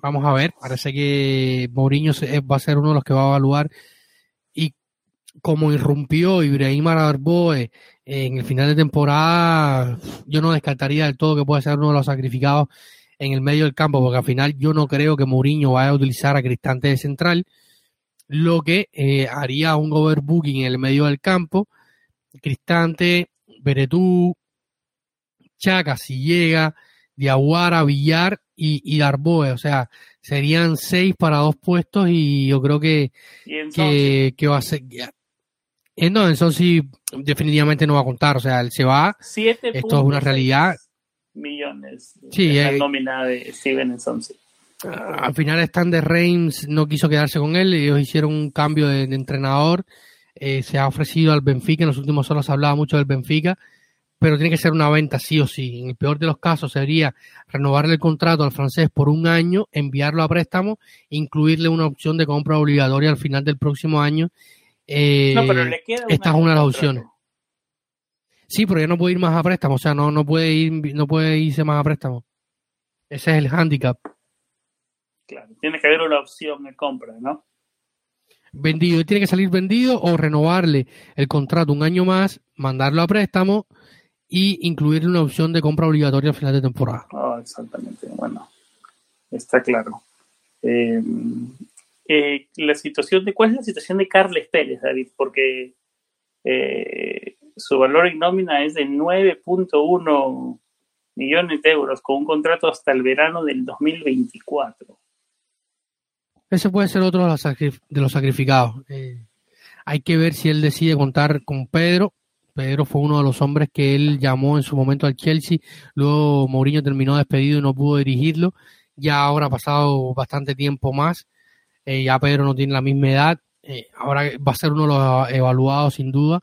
Vamos a ver, parece que Mourinho va a ser uno de los que va a evaluar. Y como irrumpió Ibrahim Arboe en el final de temporada yo no descartaría del todo que pueda ser uno de los sacrificados en el medio del campo, porque al final yo no creo que Mourinho vaya a utilizar a Cristante de central, lo que eh, haría un overbooking en el medio del campo. Cristante, Beretú, Chaca, si llega, Diaguara, Villar y, y Darboe, o sea, serían seis para dos puestos y yo creo que, que, que, va a ser, eh, no, eso sí, definitivamente no va a contar. O sea, él se va. Esto es una realidad. Millones. Sí, la nómina de Steven en al final Stan de Reims no quiso quedarse con él, ellos hicieron un cambio de, entrenador, eh, se ha ofrecido al Benfica, en los últimos se hablaba mucho del Benfica, pero tiene que ser una venta sí o sí. En el peor de los casos sería renovarle el contrato al francés por un año, enviarlo a préstamo, incluirle una opción de compra obligatoria al final del próximo año. Eh, esta es una de las opciones. Sí, pero ya no puede ir más a préstamo, o sea, no, no puede ir, no puede irse más a préstamo. Ese es el handicap. Claro, tiene que haber una opción de compra, ¿no? Vendido, tiene que salir vendido o renovarle el contrato un año más, mandarlo a préstamo y incluirle una opción de compra obligatoria al final de temporada. Oh, exactamente, bueno, está claro. Eh, eh, la situación de, ¿cuál es la situación de Carles Pérez, David? Porque eh, su valor en nómina es de 9.1 millones de euros con un contrato hasta el verano del 2024. Ese puede ser otro de los, de los sacrificados. Eh, hay que ver si él decide contar con Pedro. Pedro fue uno de los hombres que él llamó en su momento al Chelsea. Luego Mourinho terminó despedido y no pudo dirigirlo. Ya ahora ha pasado bastante tiempo más. Eh, ya Pedro no tiene la misma edad. Eh, ahora va a ser uno de los evaluados sin duda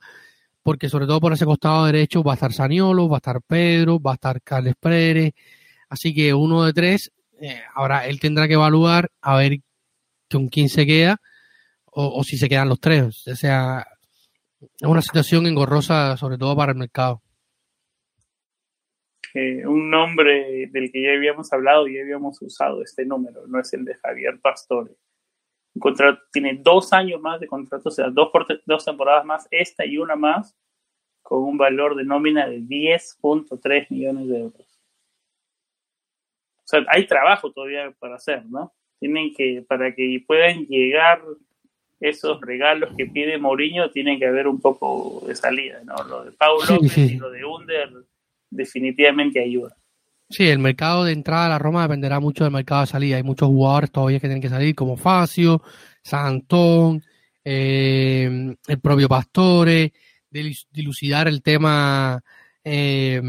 porque sobre todo por ese costado derecho va a estar Saniolo, va a estar Pedro, va a estar Carles Pérez, así que uno de tres, eh, ahora él tendrá que evaluar a ver con quién se queda o, si se quedan los tres, o sea, es una situación engorrosa sobre todo para el mercado. un nombre del que ya habíamos hablado y ya habíamos usado este número, no es el de Javier Pastore contrato, tiene dos años más de contrato, o sea, dos, dos temporadas más, esta y una más, con un valor de nómina de 10.3 millones de euros. O sea, hay trabajo todavía para hacer, ¿no? Tienen que, para que puedan llegar esos regalos que pide Mourinho, tienen que haber un poco de salida, ¿no? Lo de Paulo y lo de Under definitivamente ayuda. Sí, el mercado de entrada a la Roma dependerá mucho del mercado de salida. Hay muchos jugadores todavía que tienen que salir, como Facio, Santón, eh, el propio Pastore, dilucidar el tema eh,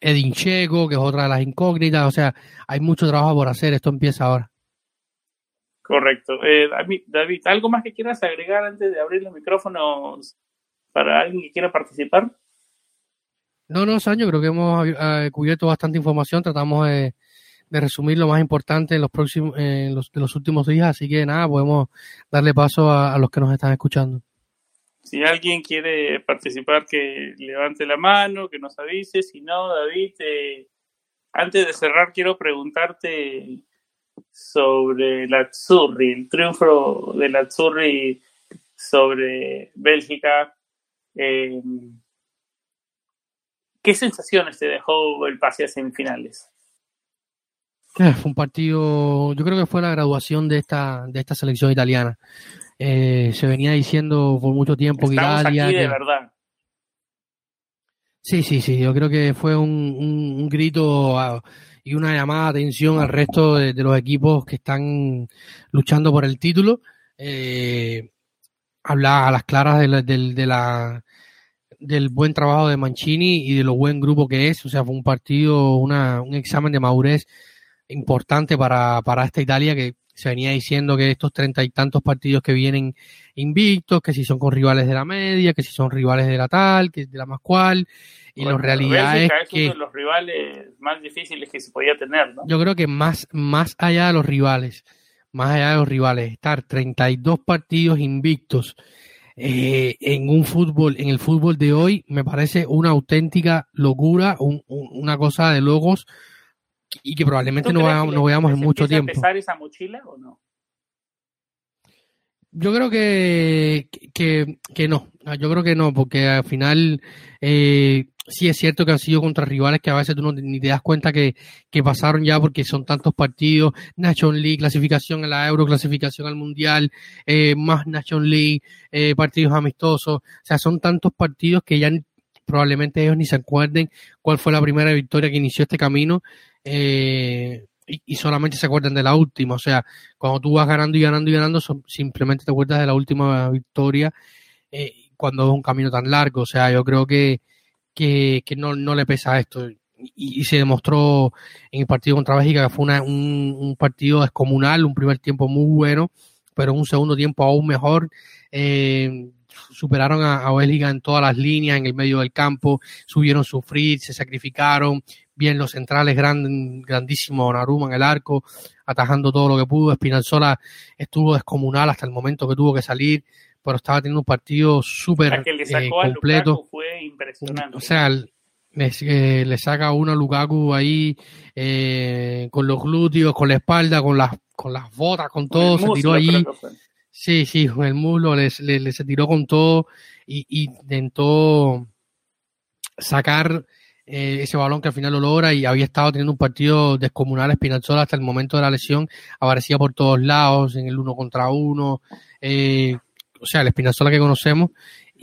Edin Checo, que es otra de las incógnitas. O sea, hay mucho trabajo por hacer. Esto empieza ahora. Correcto. Eh, David, ¿algo más que quieras agregar antes de abrir los micrófonos para alguien que quiera participar? No, no, Sancho, creo que hemos eh, cubierto bastante información. Tratamos de, resumir lo más importante en los próximos, en los, de los últimos días. Así que nada, podemos darle paso a, los que nos están escuchando. Si alguien quiere participar, que levante la mano, que nos avise. Si no, David, eh, antes de cerrar, quiero preguntarte sobre la Azzurri, el triunfo de la Azzurri sobre Bélgica. Eh, ¿Qué sensaciones te dejó el pase a semifinales? Eh, fue un partido, yo creo que fue la graduación de esta, de esta selección italiana. Eh, se venía diciendo por mucho tiempo que Italia. Aquí de verdad. Sí, sí, sí. Yo creo que fue un, grito y una llamada de atención al resto de, los equipos que están luchando por el título. Eh, habla a las claras de la, del buen trabajo de Mancini y de lo buen grupo que es. O sea, fue un partido, una, un examen de madurez importante para, para esta Italia que se venía diciendo que estos treinta y tantos partidos que vienen invictos, que si son con rivales de la media, que si son rivales de la tal, que de la más cual, y la realidad es, que uno de los rivales más difíciles que se podía tener, ¿no? Yo creo que más, más allá de los rivales, más allá de los rivales, estar 32 partidos invictos eh, en un fútbol, en el fútbol de hoy, me parece una auténtica locura, una cosa de logos y que probablemente no, veamos en mucho tiempo. pesar esa mochila o no? Yo creo que, que, que, no, yo creo que no, porque al final eh, sí es cierto que han sido contra rivales que a veces tú no, ni te das cuenta que, pasaron ya porque son tantos partidos, Nation League, clasificación a la Euro, clasificación al Mundial, eh, más Nation League, eh, partidos amistosos, o sea, son tantos partidos que ya probablemente ellos ni se acuerden cuál fue la primera victoria que inició este camino eh, y, solamente se acuerdan de la última, o sea, cuando tú vas ganando y ganando y ganando, simplemente te acuerdas de la última victoria cuando es un camino tan largo, o sea, yo creo que que, no, no le pesa esto. y, se demostró en el partido contra Bélgica que fue una, un, un, partido descomunal, un primer tiempo muy bueno, pero un segundo tiempo aún mejor. Eh, superaron a, a Bélgica en todas las líneas, en el medio del campo, subieron sufrir, se sacrificaron, bien los centrales, gran, grandísimo Naruma en el arco, atajando todo lo que pudo. Espinalzola estuvo descomunal hasta el momento que tuvo que salir, pero estaba teniendo un partido súper eh, completo. fue impresionante. O sea, le, eh, le saca uno a Lukaku ahí eh, con los glúteos, con la espalda, con las, con las botas, con todo, se tiró ahí. Sí, sí, con el muslo le, le, se tiró con todo y, y intentó sacar eh, ese balón que al final lo logra y había estado teniendo un partido descomunal Espinazzola hasta el momento de la lesión, aparecía por todos lados, en el uno contra uno, eh, o sea, el Espinazzola que conocemos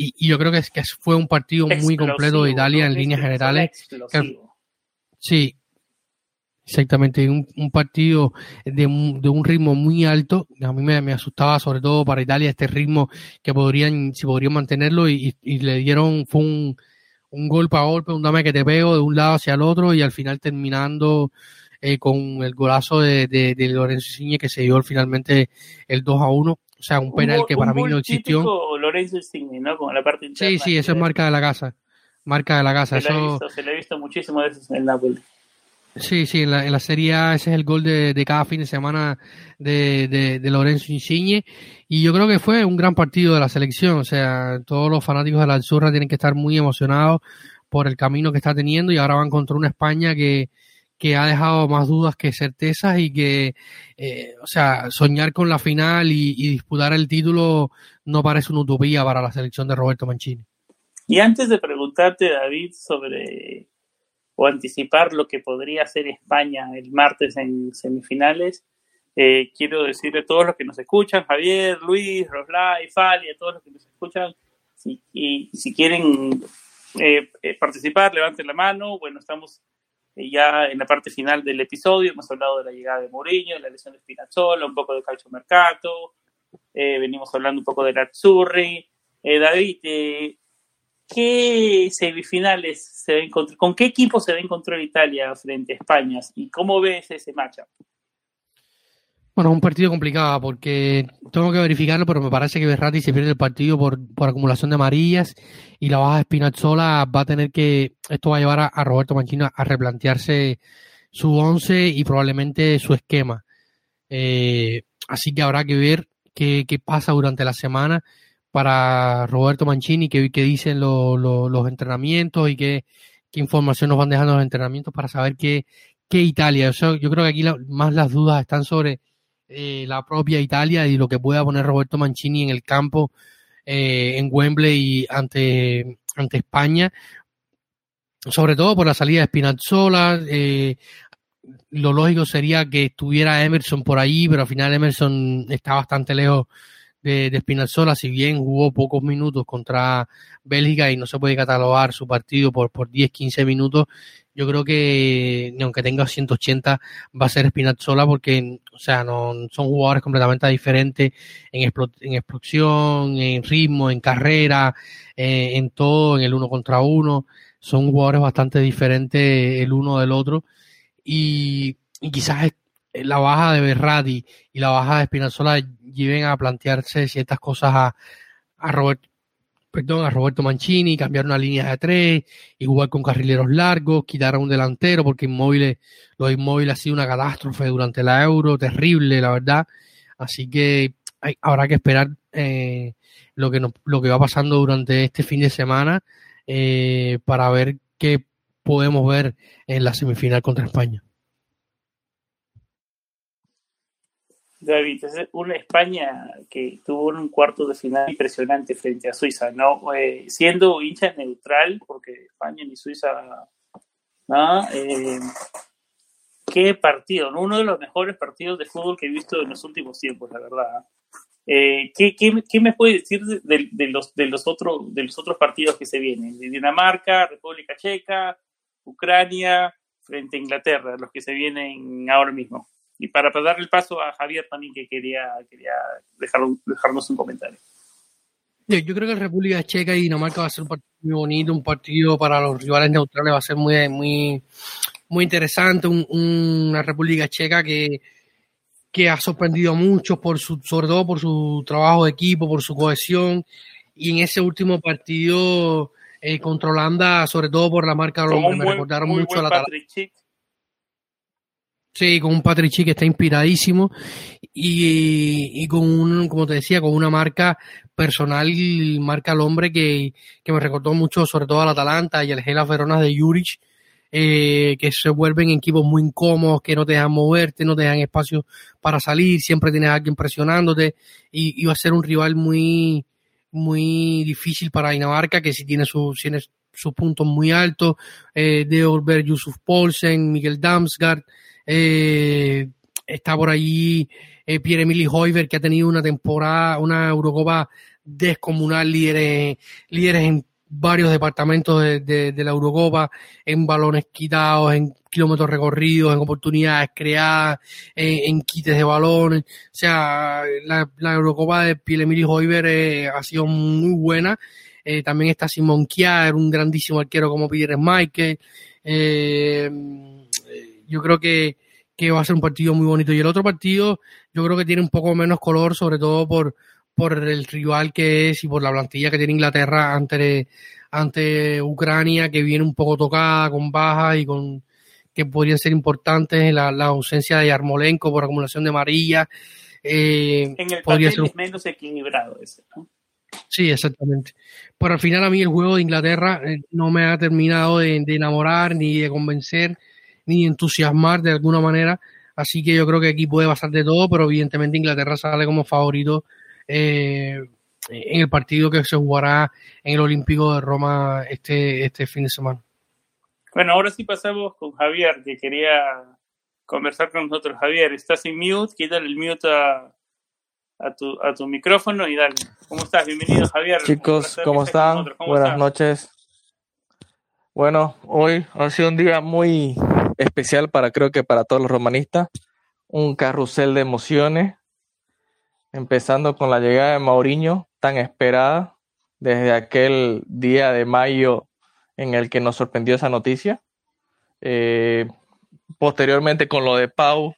y, y yo creo que, es, que fue un partido muy completo de Italia en líneas generales. sí, Exactamente, un, un partido de un, de un, ritmo muy alto. A mí me, me, asustaba, sobre todo para Italia, este ritmo que podrían, si podrían mantenerlo, y, y, le dieron, fue un, un golpe a golpe, un dame que te pego de un lado hacia el otro, y al final terminando eh, con el golazo de, de, de Lorenzo Insigne que se dio finalmente el 2 a 1. O sea, un penal que para mí no existió. Lorenzo Insigne, ¿no? Con la parte interna. Sí, sí, eso es marca de la casa. Marca de la casa. Se, eso... le, ha visto, se le ha visto muchísimo veces en el Napoli. Sí, sí, en la, en la Serie A ese es el gol de, de cada fin de semana de, de, de, Lorenzo Insigne y yo creo que fue un gran partido de la selección, o sea, todos los fanáticos de la Alzurra tienen que estar muy emocionados por el camino que está teniendo y ahora van contra una España que, que ha dejado más dudas que certezas y que, eh, o sea, soñar con la final y, y disputar el título no parece una utopía para la selección de Roberto Mancini. Y antes de preguntarte, David, sobre o anticipar lo que podría hacer España el martes en semifinales. Eh, quiero decirle a todos los que nos escuchan, Javier, Luis, Roslay, Fali, a todos los que nos escuchan, si, y, si quieren eh, eh, participar, levanten la mano. Bueno, estamos ya en la parte final del episodio, hemos hablado de la llegada de Mourinho, de la lesión de Spinazzola, un poco de Calcio Mercato, venimos hablando un poco de la Azzurri. David, ¿qué semifinales se va a encontrar, con qué equipo se va a encontrar Italia frente a España y cómo ves ese matchup? Bueno, un partido complicado porque tengo que verificarlo, pero me parece que Berratti se pierde el partido por, por acumulación de amarillas y la baja de Spinazzola va a tener que, esto va a llevar a, Roberto Mancini a replantearse su once y probablemente su esquema. Eh, así que habrá que ver qué, qué pasa durante la semana para Roberto Mancini, qué, qué dicen lo, los entrenamientos y qué, qué, información nos van dejando los entrenamientos para saber qué, qué Italia. O sea, yo creo que aquí la, más las dudas están sobre eh, la propia Italia y lo que pueda poner Roberto Mancini en el campo eh, en Wembley ante, ante España, sobre todo por la salida de Spinazzola. Eh, lo lógico sería que estuviera Emerson por ahí, pero al final Emerson está bastante lejos de, de si bien jugó pocos minutos contra Bélgica y no se puede catalogar su partido por, por 10, 15 minutos, yo creo que aunque tenga 180 va a ser Spinazzola porque, o sea, no son jugadores completamente diferentes en, en explosión, en ritmo, en carrera, eh, en todo, en el uno contra uno. Son jugadores bastante diferentes el uno del otro y, y quizás la baja de Berrati y la baja de Spinazzola lleven a plantearse ciertas cosas a, perdón, a Roberto Mancini, cambiar una línea de tres, igual con carrileros largos, quitar a un delantero, porque inmóviles, los inmóviles ha sido una catástrofe durante la Euro, terrible, la verdad. Así que hay, habrá que esperar eh, lo, que lo que va pasando durante este fin de semana eh, para ver qué podemos ver en la semifinal contra España. David, una España que tuvo un cuarto de final impresionante frente a Suiza, ¿no? Eh, siendo hincha neutral, porque España ni Suiza. Eh, qué partido, ¿no? uno de los mejores partidos de fútbol que he visto en los últimos tiempos, la verdad. Eh, ¿qué, me puede decir de, de, los, de, los otros, de los otros partidos que se vienen? De Dinamarca, República Checa, Ucrania, frente a Inglaterra, los que se vienen ahora mismo y para dar el paso a Javier también que quería, quería dejar, dejarnos un comentario. Yo creo que República Checa y Dinamarca va a ser un partido muy bonito, un partido para los rivales neutrales va a ser muy, muy, muy interesante, una República Checa que, que ha sorprendido a muchos por su, sobre todo por su trabajo de equipo, por su cohesión, y en ese último partido eh, contra Holanda, sobre todo por la marca me recordaron mucho a la Sí, con un Patrick que está inspiradísimo y, y, con un, como te decía, con una marca personal, marca al hombre que, que me recordó mucho sobre todo al Atalanta y al Gela Verona de Juric, eh, que se vuelven equipos muy incómodos, que no te dejan moverte, no te dejan espacio para salir, siempre tienes a alguien presionándote y, va a ser un rival muy, muy difícil para Dinamarca, que si tiene, su, tiene sus puntos muy altos, eh, de Orber Yusuf Polsen, Miguel Damsgaard, eh, está por allí eh, Pierre-Emily Hoiber, que ha tenido una temporada, una Eurocopa descomunal, líderes, líderes en varios departamentos de, la Eurocopa, en balones quitados, en kilómetros recorridos, en oportunidades creadas, en, quites de balones. O sea, la, Eurocopa de Pierre-Emily Hoiber eh, ha sido muy buena. Eh, también está Simon Kier, un grandísimo arquero como Peter Michael. Eh, yo creo que, que va a ser un partido muy bonito. Y el otro partido, yo creo que tiene un poco menos color, sobre todo por, por el rival que es y por la plantilla que tiene Inglaterra ante, ante Ucrania, que viene un poco tocada, con bajas y con que podrían ser importantes, la, la ausencia de Yarmolenko por acumulación de amarilla. Eh, en el podría ser menos equilibrado ese, ¿no? Sí, exactamente. Pero al final a mí el juego de Inglaterra eh, no me ha terminado de enamorar ni de convencer ni entusiasmar de alguna manera. Así que yo creo que aquí puede pasar de todo, pero evidentemente Inglaterra sale como favorito eh, en el partido que se jugará en el Olímpico de Roma este, este fin de semana. Bueno, ahora sí pasamos con Javier, que quería conversar con nosotros. Javier, estás en mute, quítale el mute a, a, tu, a tu micrófono y dale. ¿Cómo estás? Bienvenido, Javier. Chicos, ¿cómo están? Buenas noches. Bueno, hoy ha sido un día muy especial para creo que para todos los romanistas, un carrusel de emociones, empezando con la llegada de Mauriño, tan esperada desde aquel día de mayo en el que nos sorprendió esa noticia. Eh, posteriormente con lo de Pau,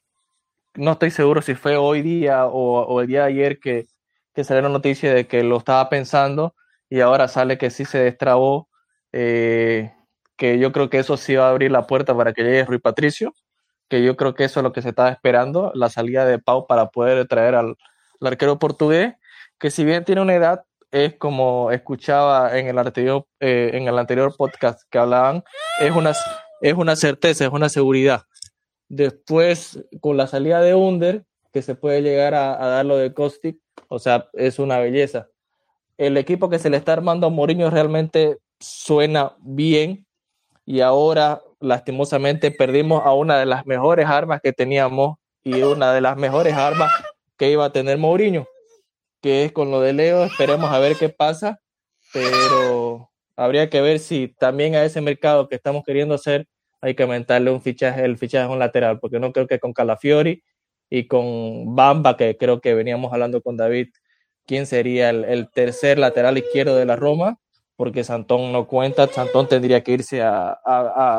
no estoy seguro si fue hoy día o, el día de ayer que, que salió la noticia de que lo estaba pensando y ahora sale que sí se destrabó. Eh, que yo creo que eso sí va a abrir la puerta para que llegue Rui Patricio, que yo creo que eso es lo que se estaba esperando, la salida de Pau para poder traer al, arquero portugués, que si bien tiene una edad, es como escuchaba en el anterior, eh, en el anterior podcast que hablaban, es una, es una certeza, es una seguridad. Después, con la salida de Under, que se puede llegar a, a dar lo de Kostic, o sea, es una belleza. El equipo que se le está armando a Mourinho realmente suena bien, y ahora lastimosamente perdimos a una de las mejores armas que teníamos y una de las mejores armas que iba a tener Mourinho, que es con lo de Leo, esperemos a ver qué pasa, pero habría que ver si también a ese mercado que estamos queriendo hacer hay que aumentarle un fichaje, el fichaje un lateral, porque no creo que con Calafiori y con Bamba, que creo que veníamos hablando con David, quién sería el tercer lateral izquierdo de la Roma, porque Santón no cuenta, Santón tendría que irse a,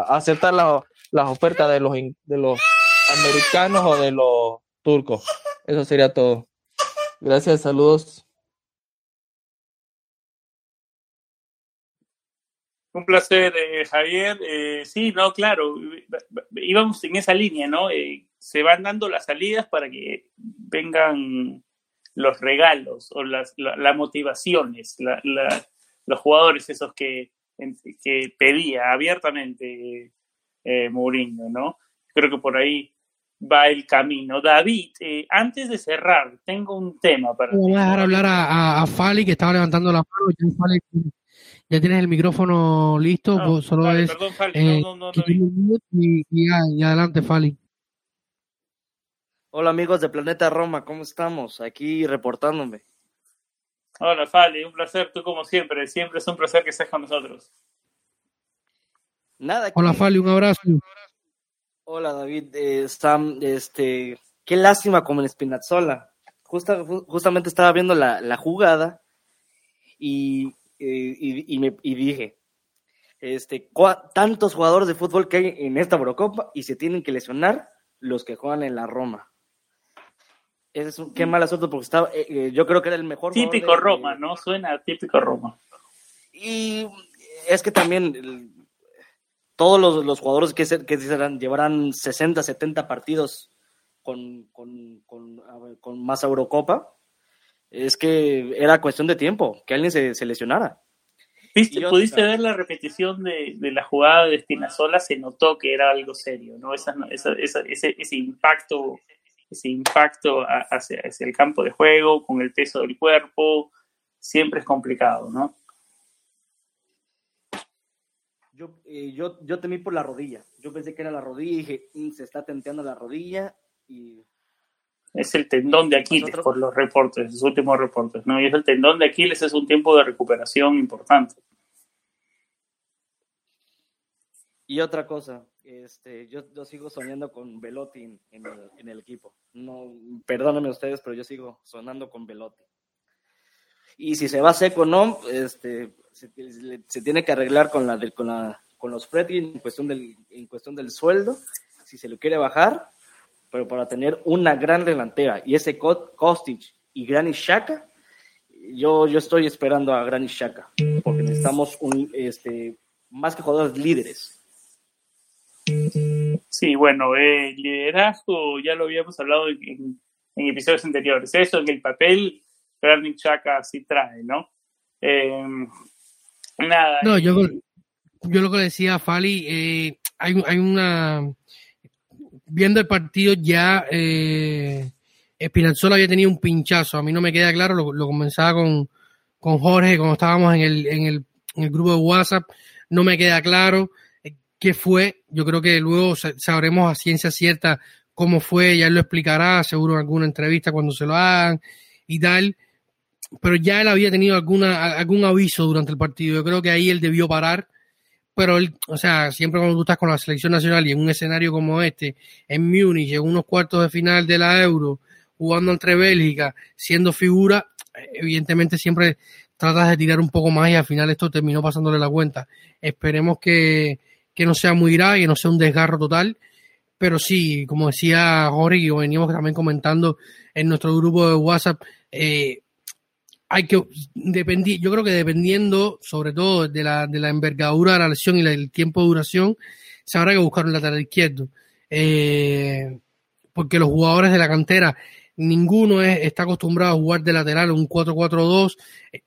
aceptar las ofertas de los, de los americanos o de los turcos. Eso sería todo. Gracias, saludos. Un placer, eh, Javier. Eh, sí, no, claro, íbamos en esa línea, ¿no? Eh, se van dando las salidas para que vengan los regalos o las, motivaciones, la, los jugadores esos que, que pedía abiertamente eh, Mourinho, ¿no? Creo que por ahí va el camino. David, eh, antes de cerrar, tengo un tema para... Voy a dejar hablar a, Fali, que estaba levantando la mano. Ya, tienes el micrófono listo, pues solo es... Perdón, Fali, eh, no, no, no, y, y, adelante, Fali. Hola amigos de Planeta Roma, ¿cómo estamos? Aquí reportándome. Hola, Fali, un placer, tú como siempre. Siempre es un placer que estés con nosotros. Nada. Hola, Fali, un abrazo. Hola, David. Eh, Sam, este, qué lástima como en Spinazzola. justamente estaba viendo la, jugada y, eh, y, me, y dije, este, tantos jugadores de fútbol que hay en esta Eurocopa y se tienen que lesionar los que juegan en la Roma. Es un, qué mal asunto porque estaba, eh, eh, yo creo que era el mejor. Típico Roma, ¿no? Suena típico Roma. Y es que también todos los, los, jugadores que, se, que llevarán 60, 70 partidos con, con, con, con, más Eurocopa, es que era cuestión de tiempo, que alguien se, se lesionara. ¿Pudiste ver la repetición de, de, la jugada de Espinazola? Se notó que era algo serio, ¿no? Esa, esa, ese, ese impacto ese impacto hacia, hacia, el campo de juego, con el peso del cuerpo, siempre es complicado, ¿no? Yo, eh, yo, yo temí por la rodilla. Yo pensé que era la rodilla y dije, mm, se está tenteando la rodilla y... Es el tendón de Aquiles por los reportes, los últimos reportes, ¿no? Y es el tendón de Aquiles, es un tiempo de recuperación importante. Y otra cosa, este, yo, yo sigo soñando con Velotti en, el, en, el, equipo. No, perdónenme ustedes, pero yo sigo sonando con Velotti. Y si se va seco no, este, se, tiene que arreglar con la, con la con los Freddy en cuestión del en cuestión del sueldo, si se lo quiere bajar, pero para tener una gran delantera y ese Kostic y Granit Xhaka, yo yo estoy esperando a Granit Xhaka porque necesitamos un este más que jugadores líderes. Sí, bueno, el liderazgo ya lo habíamos hablado en, en, episodios anteriores. Eso en el papel, Granit Xhaka sí trae, ¿no? Eh, Nada. No, yo, yo lo que decía Fali, eh, hay, hay una. Viendo el partido ya, eh, Espinazzola había tenido un pinchazo. A mí no me queda claro, lo, lo comenzaba con, con Jorge cuando estábamos en el, en, el, en el grupo de WhatsApp. No me queda claro eh, qué fue. Yo creo que luego sabremos a ciencia cierta cómo fue, ya él lo explicará, seguro en alguna entrevista cuando se lo hagan y tal pero ya él había tenido alguna, algún aviso durante el partido. Yo creo que ahí él debió parar, pero él, o sea, siempre cuando tú estás con la selección nacional y en un escenario como este, en Múnich, en unos cuartos de final de la Euro, jugando entre Bélgica, siendo figura, evidentemente siempre tratas de tirar un poco más y al final esto terminó pasándole la cuenta. Esperemos que, que no sea muy grave, que no sea un desgarro total, pero sí, como decía Jorge, y veníamos también comentando en nuestro grupo de WhatsApp, eh, hay que dependir, yo creo que dependiendo sobre todo de la, de la envergadura de la lesión y el tiempo de duración, se habrá que buscar un lateral izquierdo. Eh, porque los jugadores de la cantera, ninguno está acostumbrado a jugar de lateral un 4-4-2.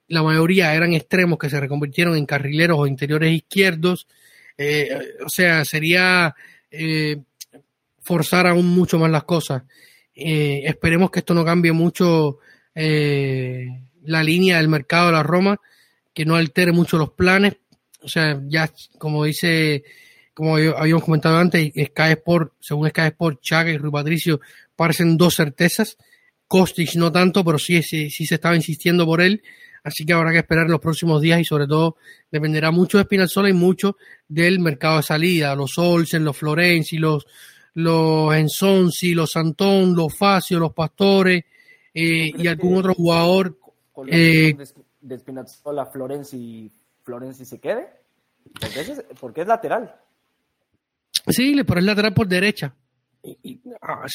La mayoría eran extremos que se reconvirtieron en carrileros o interiores izquierdos. Eh, o sea, sería eh, forzar aún mucho más las cosas. esperemos que esto no cambie mucho la línea del mercado de la Roma, que no altere mucho los planes. O sea, ya como dice, como habíamos comentado antes, Sky Sport, según Sky Sport, Chaga y Rui Patricio parecen dos certezas. Kostic no tanto, pero sí, sí, sí se estaba insistiendo por él. Así que habrá que esperar los próximos días y sobre todo dependerá mucho de Spinazzola y mucho del mercado de salida. Los Olsen, los Florenzi, los, los Ensonsi, los Santón, los Facio, los Pastores eh, y algún otro jugador eh, de Spinazzola, Florenzi, Florenzi se quede? Porque es, lateral. Sí, pero es lateral por derecha. Ah,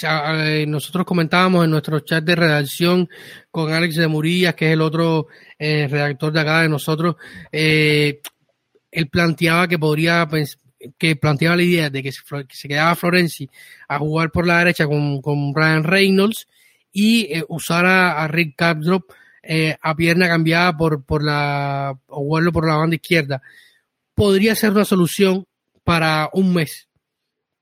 eh, nosotros comentábamos en nuestro chat de redacción con Alex de Murillas, que es el otro eh, redactor de acá de nosotros, él planteaba que podría, que planteaba la idea de que se, quedaba Florenzi a jugar por la derecha con, con Brian Reynolds y usar a, Rick Capdrop eh, a pierna cambiada por, por la, o vuelo por la banda izquierda, podría ser una solución para un mes.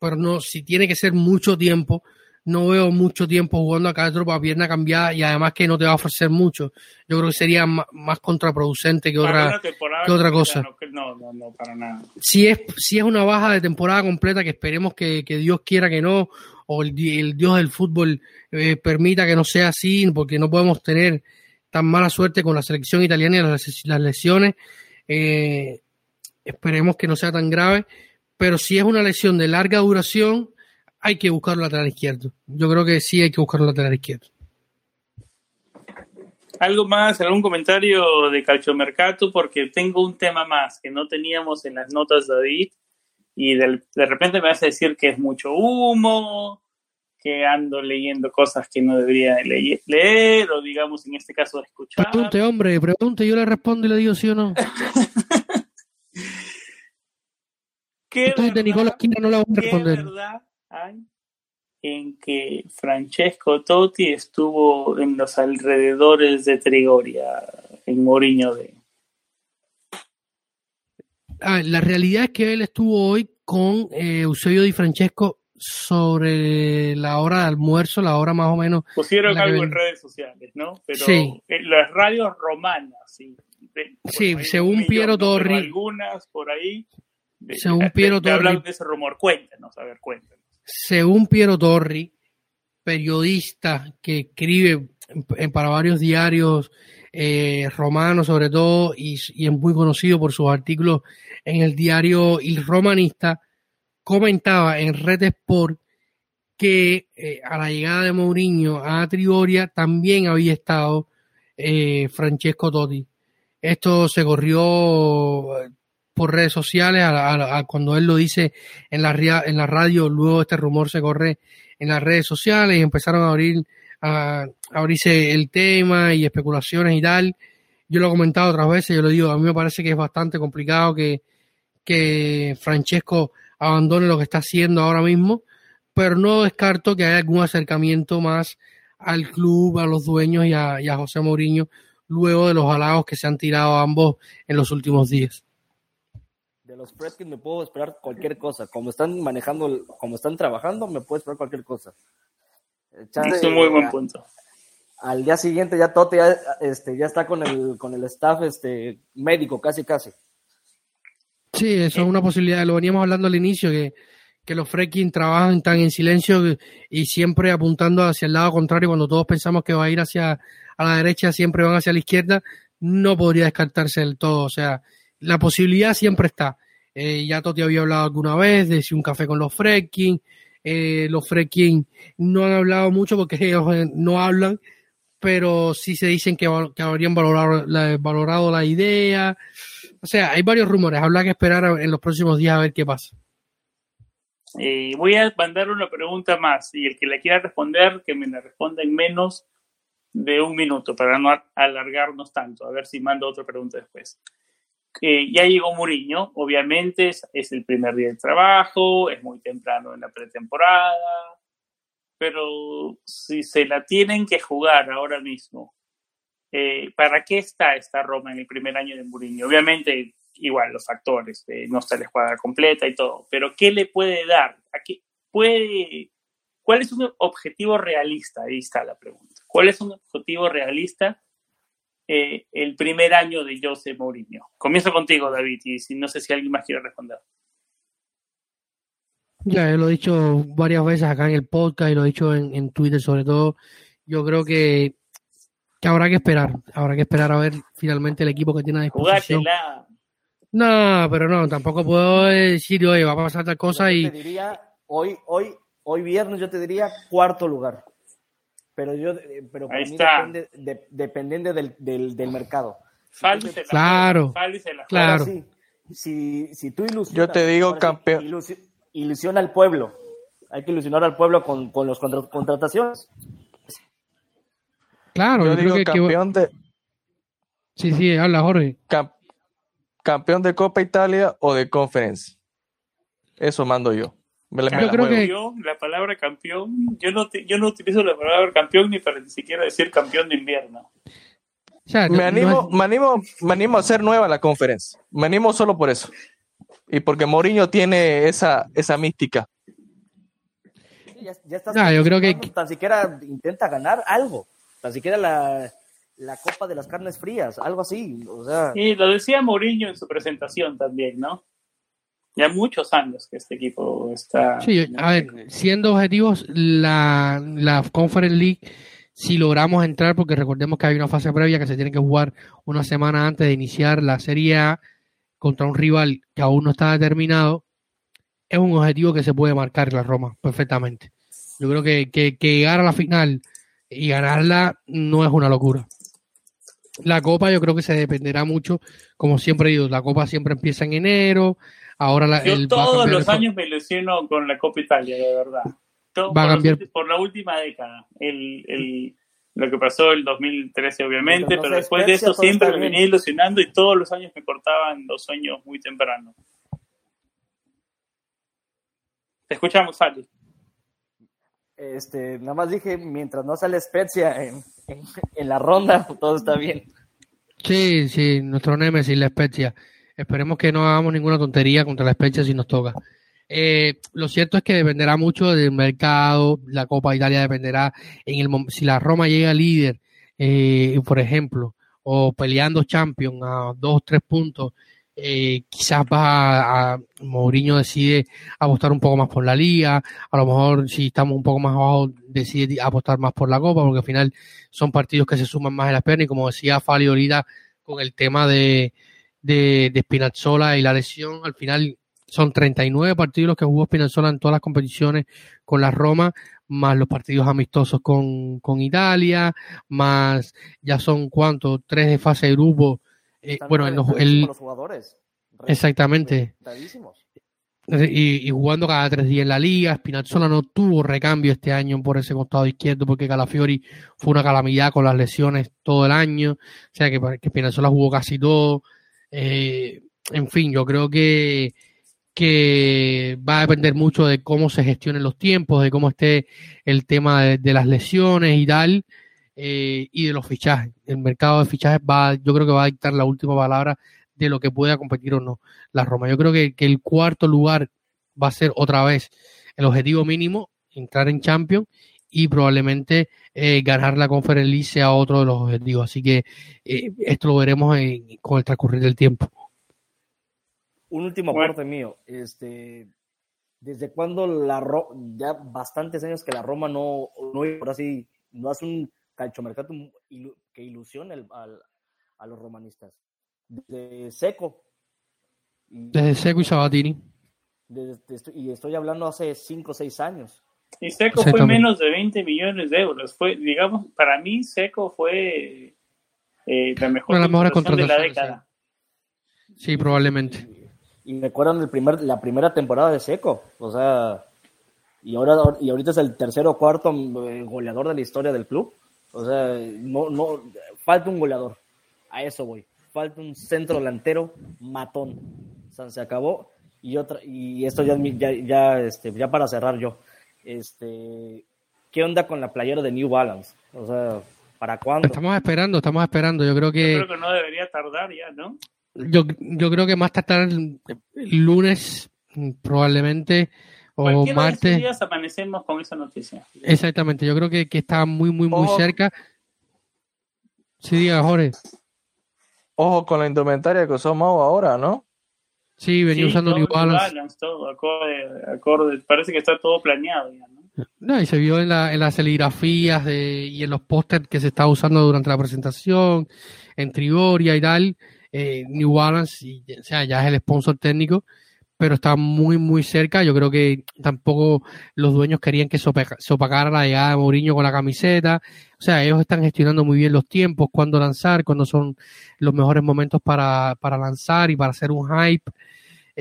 Pero no, si tiene que ser mucho tiempo, no veo mucho tiempo jugando a Castro a pierna cambiada y además que no te va a ofrecer mucho. Yo creo que sería más, contraproducente que otra, que otra cosa. No, no, no, para nada. Si es, si es una baja de temporada completa, que esperemos que, que Dios quiera que no, o el, el Dios del fútbol eh, permita que no sea así, porque no podemos tener tan mala suerte con la selección italiana y las, lesiones. Eh, esperemos que no sea tan grave, pero si es una lesión de larga duración, hay que buscar un lateral izquierdo. Yo creo que sí hay que buscar un lateral izquierdo. ¿Algo más, algún comentario de Calchomercato? Porque tengo un tema más que no teníamos en las notas David y de, de repente me vas a decir que es mucho humo, que ando leyendo cosas que no debería leer, o digamos en este caso escuchar. Pregunte, hombre, pregunte, yo le respondo y le digo sí o no. ¿Qué verdad, Nicolás no la voy a responder. verdad hay en que Francesco Totti estuvo en los alrededores de Trigoria, en Moriño de... Ah, la realidad es que él estuvo hoy con eh, Eusebio Di Francesco sobre la hora de almuerzo, la hora más o menos. Pusieron algo en redes sociales, ¿no? Pero sí. las radios romanas, sí. sí, según Piero Torri. Algunas por ahí. Según Piero Torri. de ese rumor, cuéntanos, a ver, cuéntanos. Según Piero Torri, periodista que escribe para varios diarios eh, romanos sobre todo y, y, es muy conocido por sus artículos en el diario Il Romanista, comentaba en Red Sport que eh, a la llegada de Mourinho a Trigoria también había estado eh, Francesco Totti. Esto se corrió por redes sociales, cuando él lo dice en la, en la radio, luego este rumor se corre en las redes sociales y empezaron a abrir a, abrirse el tema y especulaciones y tal. Yo lo he comentado otras veces, yo lo digo, a mí me parece que es bastante complicado que, que Francesco abandone lo que está haciendo ahora mismo, pero no descarto que haya algún acercamiento más al club, a los dueños y a, José Mourinho, luego de los halagos que se han tirado ambos en los últimos días. De los Fredkins me puedo esperar cualquier cosa. Como están manejando, como están trabajando, me puedo esperar cualquier cosa. es un muy buen punto. Al día siguiente ya Tote ya, este, ya está con el, con el staff este, médico, casi casi. Sí, eso es una posibilidad. Lo veníamos hablando al inicio, que, que los Freaking trabajan tan en silencio y siempre apuntando hacia el lado contrario. Cuando todos pensamos que va a ir hacia a la derecha, siempre van hacia la izquierda. No podría descartarse del todo. O sea, la posibilidad siempre está. Eh, ya Toti había hablado alguna vez de si un café con los Freaking. Eh, los Freaking no han hablado mucho porque ellos eh, no hablan, pero sí se dicen que, habrían valorado la, idea. O sea, hay varios rumores, habrá que esperar en los próximos días a ver qué pasa. Voy a mandar una pregunta más y el que la quiera responder, que me la responda en menos de un minuto para no alargarnos tanto. A ver si mando otra pregunta después. Eh, ya llegó Muriño, obviamente es, el primer día de trabajo, es muy temprano en la pretemporada, pero si se la tienen que jugar ahora mismo eh, ¿para qué está esta Roma en el primer año de Mourinho? Obviamente, igual los factores, no está la escuadra completa y todo, pero ¿qué le puede dar? ¿A qué puede, ¿Cuál es un objetivo realista? Ahí está la pregunta. ¿Cuál es un objetivo realista eh, el primer año de José Mourinho? Comienzo contigo, David, y si, no sé si alguien más quiere responder. Ya, lo he dicho varias veces acá en el podcast y lo he dicho en, en Twitter sobre todo. Yo creo que que habrá que esperar, habrá que esperar a ver finalmente el equipo que tiene a disposición. No, pero no, tampoco puedo decir, oye, va a pasar tal cosa y... Te diría, hoy, hoy, hoy viernes yo te diría cuarto lugar. Pero yo, eh, pero para mí depende, de, dependiente del, del, del mercado. claro, claro. si, si tú ilusionas... Yo te digo campeón. ilusiona al pueblo. Hay que ilusionar al pueblo con, con las contrataciones. Claro, yo, digo campeón de. Sí, sí, habla Jorge. campeón de Copa Italia o de Conference. Eso mando yo. Me la, yo creo que la palabra campeón, yo no, yo no utilizo la palabra campeón ni para ni siquiera decir campeón de invierno. me, animo, me, animo, me animo a hacer nueva la conferencia. Me animo solo por eso. Y porque Mourinho tiene esa, esa mística. Ya, ya yo creo que tan siquiera intenta ganar algo tan siquiera la, la Copa de las Carnes Frías, algo así. O sea. Y lo decía Mourinho en su presentación también, ¿no? Ya muchos años que este equipo está. Sí, a ver, siendo objetivos, la, la Conference League, si logramos entrar, porque recordemos que hay una fase previa que se tiene que jugar una semana antes de iniciar la Serie A contra un rival que aún no está determinado, es un objetivo que se puede marcar la Roma perfectamente. Yo creo que, que, que llegar a la final y ganarla no es una locura. la Copa yo creo que se dependerá mucho, como siempre he dicho, la Copa siempre empieza en enero, ahora la, Yo todos los años me lesiono con la Copa Italia, de verdad. va a cambiar. por la última década. El, el, lo que pasó el 2013 obviamente, pero, después de eso siempre me venía ilusionando y todos los años me cortaban los sueños muy temprano. Te escuchamos, Fali. Este, nada más dije, mientras no sale Spezia en, en, la ronda, todo está bien. Sí, sí, nuestro Nemesis, la Spezia. Esperemos que no hagamos ninguna tontería contra la Spezia si nos toca. Eh, lo cierto es que dependerá mucho del mercado, la Copa Italia dependerá en el si la Roma llega líder, eh, por ejemplo, o peleando Champions a dos, tres puntos, eh, quizás va a, Mourinho decide apostar un poco más por la liga, a lo mejor si estamos un poco más abajo decide apostar más por la Copa, porque al final son partidos que se suman más en las piernas y como decía Fali ahorita con el tema de, de, de Spinazzola y la lesión, al final son 39 partidos los que jugó Spinazzola en todas las competiciones con la Roma, más los partidos amistosos con, con Italia, más ya son cuántos, tres de fase de grupo. Eh, bueno, el, los jugadores. Exactamente. Y, y, jugando cada tres días en la liga, Spinazzola no tuvo recambio este año por ese costado izquierdo porque Calafiori fue una calamidad con las lesiones todo el año, o sea que, que Spinazzola jugó casi todo. Eh, en fin, yo creo que que va a depender mucho de cómo se gestionen los tiempos, de cómo esté el tema de, las lesiones y tal, eh, y de los fichajes. El mercado de fichajes va, yo creo que va a dictar la última palabra de lo que pueda competir o no la Roma. Yo creo que, el cuarto lugar va a ser otra vez el objetivo mínimo, entrar en Champions y probablemente eh, ganar la Conference League sea otro de los objetivos. Así que eh, esto lo veremos con el transcurrir del tiempo. Un último aporte mío. Este, ¿Desde cuándo la ya bastantes años que la Roma no, no, así, no hace un calchomercato que ilusione a los romanistas? Desde Seco. Desde Seco y Sabatini. y estoy hablando hace 5 o 6 años. Y Seco fue menos de 20 millones de euros. Fue, digamos, para mí Seco fue eh, la mejor, contratación de la década. Sí, probablemente y recuerdan el primer, la primera temporada de Seco, o sea, y ahora y ahorita es el tercero o cuarto eh, goleador de la historia del club. O sea, no, no, falta un goleador. A eso voy. Falta un centro delantero matón. O sea, se acabó. Y otra, y esto ya, ya, ya, este, ya para cerrar yo. Este, ¿qué onda con la playera de New Balance? O sea, ¿para cuándo? Estamos esperando, estamos esperando. Yo creo que. Yo creo que no debería tardar ya, ¿no? Yo, yo creo que más tarde el lunes, probablemente, o martes. días amanecemos con esa noticia. Exactamente, yo creo que, que está muy, muy, muy cerca. Sí, diga, Jorge. Ojo con la indumentaria que usó Mau ahora, ¿no? Sí, venía usando New Balance. todo, acorde, parece que está todo planeado ya, ¿no? No, y se vio en, la, en las serigrafías de, y en los pósters que se estaba usando durante la presentación, en Trigoria y tal eh, New Balance, y, o sea, ya es el sponsor técnico, pero está muy, muy cerca. Yo creo que tampoco los dueños querían que se opacara la llegada de Mourinho con la camiseta. O sea, ellos están gestionando muy bien los tiempos, cuándo lanzar, cuándo son los mejores momentos para, para lanzar y para hacer un hype.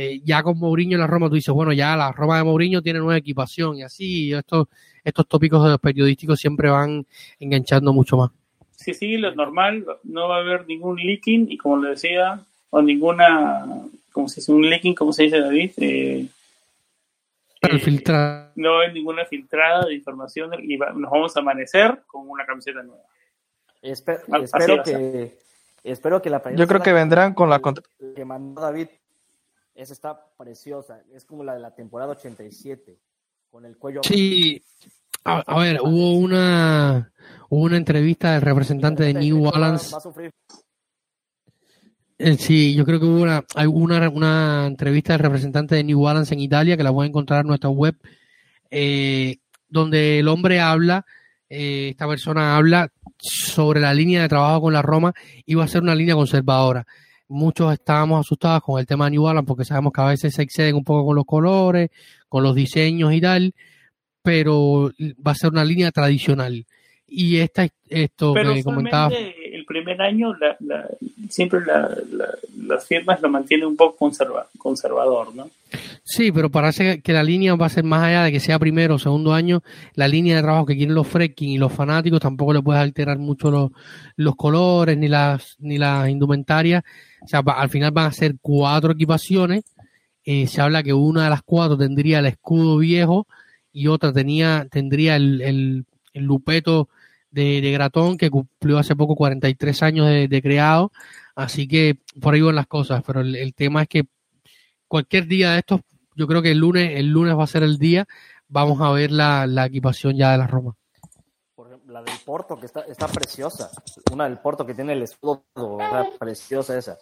Eh, ya con Mourinho en la Roma, tú dices, bueno, ya la Roma de Mourinho tiene nueva equipación y así, estos, estos tópicos de los periodísticos siempre van enganchando mucho más. Si sigue lo normal, no va a haber ningún leaking y como le decía, o ninguna, como se dice, un leaking, como se dice David, eh, eh, no va a haber ninguna filtrada de información y nos vamos a amanecer con una camiseta nueva. espero que espero que la Yo creo que vendrán con la que mandó David esa está preciosa, es como la de la temporada 87 con el cuello Sí, a, ver, hubo una, una entrevista del representante de New Balance. Sí, yo creo que hubo una, una, una, entrevista del representante de New Balance en Italia que la voy a encontrar en nuestra web, eh, donde el hombre habla, eh, esta persona habla sobre la línea de trabajo con la Roma y va a ser una línea conservadora. Muchos estábamos asustados con el tema de New Balance porque sabemos que a veces se exceden un poco con los colores, con los diseños y tal pero va a ser una línea tradicional. Y esta, esto que comentaba. Primer año siempre las firmas lo mantienen un poco conservador, ¿no? Sí, pero parece que la línea va a ser más allá de que sea primero o segundo año, la línea de trabajo que quieren los Fredkin y los fanáticos tampoco le puede alterar mucho los, los colores ni las, ni las indumentarias. O sea, al final van a ser cuatro equipaciones. Eh, se habla que una de las cuatro tendría el escudo viejo y otra tenía, tendría el lupeto de, de, Gratón, que cumplió hace poco 43 años de, creado. Así que por ahí van las cosas. Pero el, tema es que cualquier día de estos, yo creo que el lunes, el lunes va a ser el día. Vamos a ver la, la equipación ya de la Roma. La del Porto, que está, está preciosa. Una del Porto que tiene el escudo, preciosa esa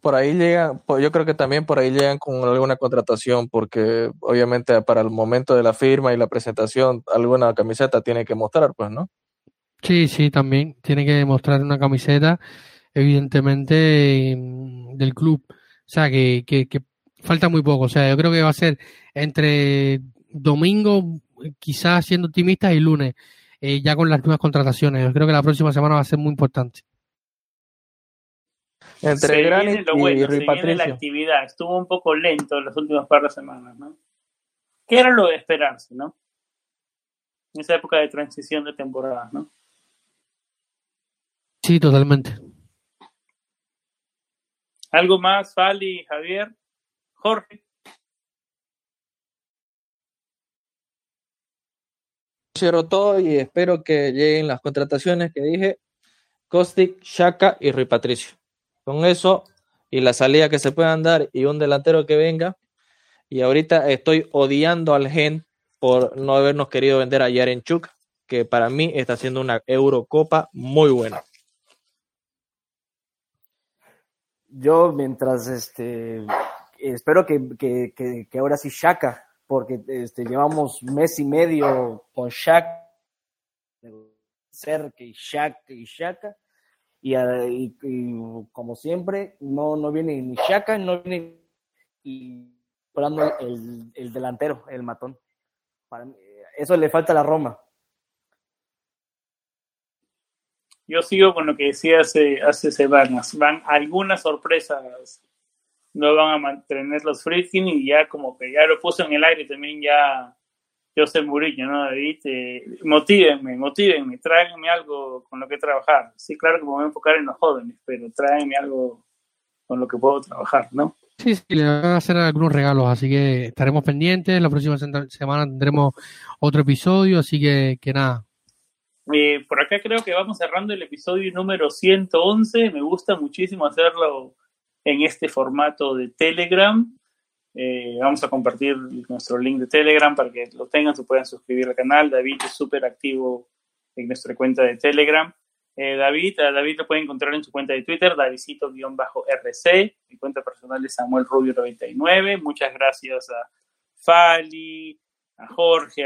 por ahí llegan, yo creo que también por ahí llegan con alguna contratación, porque obviamente para el momento de la firma y la presentación, alguna camiseta tiene que mostrar, pues, ¿no? Sí, sí, también tiene que mostrar una camiseta, evidentemente, mm, del club. O sea, que, que, falta muy poco. O sea, yo creo que va a ser entre domingo, quizás siendo optimistas, y lunes, eh, ya con las nuevas contrataciones. Yo creo que la próxima semana va a ser muy importante. Entre Granit y bueno, Patricio. la actividad. Estuvo un poco lento en las últimas par de semanas, ¿no? ¿Qué era lo de esperarse, no? En esa época de transición de temporada, ¿no? Sí, totalmente. ¿Algo más, Fali, Javier? Jorge. Cierro todo y espero que lleguen las contrataciones que dije. Kostic, Shaka y Rui Patricio. Con eso y la salida que se puedan dar y un delantero que venga. Y ahorita estoy odiando al Gen por no habernos querido vender a Yarenchuk, que para mí está haciendo una Eurocopa muy buena. Yo mientras este espero que, que, ahora sí Shaka, porque este, llevamos mes y medio con Shaka, Cerque y Shaka y Shaka, y, como siempre, no, no viene ni Shaka, no viene y el, el, delantero, el matón. eso le falta a la Roma. Yo sigo con lo que decía hace, hace semanas. Van algunas sorpresas. No van a mantener los Friedkin y ya como que ya lo puso en el aire también ya José Mourinho, ¿no, David? Eh, motívenme, motívenme, tráiganme algo con lo que trabajar. Sí, claro que me voy a enfocar en los jóvenes, pero tráiganme algo con lo que puedo trabajar, ¿no? Sí, sí, le van a hacer algunos regalos, así que estaremos pendientes. La próxima semana tendremos otro episodio, así que, que nada. Eh, por acá creo que vamos cerrando el episodio número 111. Me gusta muchísimo hacerlo en este formato de Telegram. Eh, vamos a compartir nuestro link de Telegram para que lo tengan, se puedan suscribir al canal. David es súper activo en nuestra cuenta de Telegram. Eh, David, a David lo pueden encontrar en su cuenta de Twitter, Davidcito-RC. Mi cuenta personal es Samuel Rubio99. Muchas gracias a Fali, a Jorge,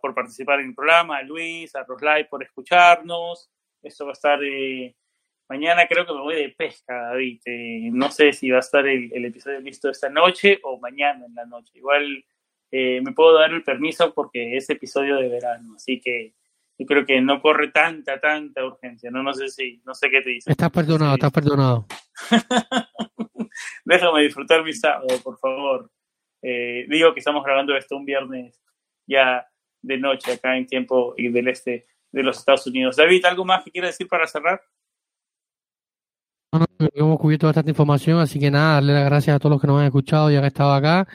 por participar en el programa, a Luis, a Roslay por escucharnos. Esto va a estar eh, Mañana creo que me voy de pesca, David. Eh, no sé si va a estar el, episodio listo esta noche o mañana en la noche. Igual eh, me puedo dar el permiso porque es episodio de verano, así que yo creo que no corre tanta, tanta urgencia. No, no sé si, no sé qué te dice. Estás perdonado, estás perdonado. Déjame disfrutar mi sábado, por favor. Eh, digo que estamos grabando esto un viernes ya de noche acá en tiempo y del este de los Estados Unidos. David, ¿algo más que quieras decir para cerrar? Hemos cubierto bastante información, así que nada, darle las gracias a todos los que nos han escuchado y han estado acá.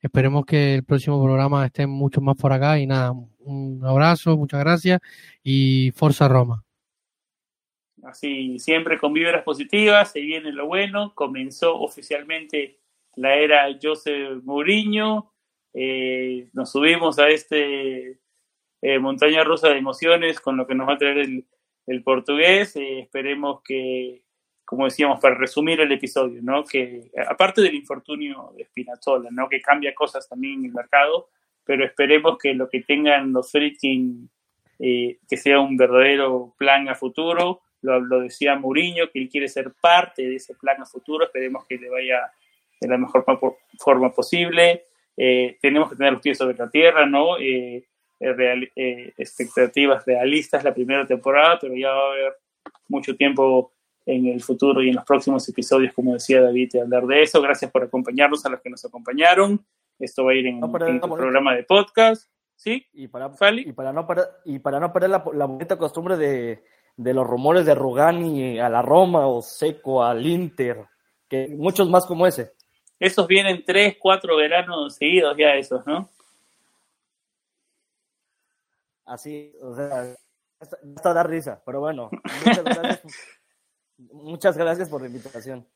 Esperemos que el próximo programa esté mucho más por acá y nada, un abrazo, muchas gracias y Forza Roma. Así, siempre con vibras positivas, se viene lo bueno, comenzó oficialmente la era José Mourinho, eh, nos subimos a este eh, montaña rusa de emociones con lo que nos va a traer el, el portugués, eh, esperemos que como decíamos, para resumir el episodio, ¿no? Que aparte del infortunio de Spinazzola, ¿no? Que cambia cosas también en el mercado, pero esperemos que lo que tengan los Friedkin, eh, que sea un verdadero plan a futuro. Lo, decía Mourinho, que él quiere ser parte de ese plan a futuro. Esperemos que le vaya de la mejor forma posible. Eh, tenemos que tener los pies sobre la tierra, ¿no? Eh, expectativas realistas la primera temporada, pero ya va a haber mucho tiempo en el futuro y en los próximos episodios, como decía David, de hablar de eso. Gracias por acompañarnos a los que nos acompañaron. Esto va a ir en, no, el programa de podcast. ¿Sí? Y para, y para no perder, y para no perder la, la bonita costumbre de, de, los rumores de Rugani a la Roma o Seco al Inter, que muchos más como ese. Esos vienen tres, cuatro veranos seguidos ya esos, ¿no? Así, o sea, hasta da risa, pero bueno, muchas gracias, muchas gracias por la invitación.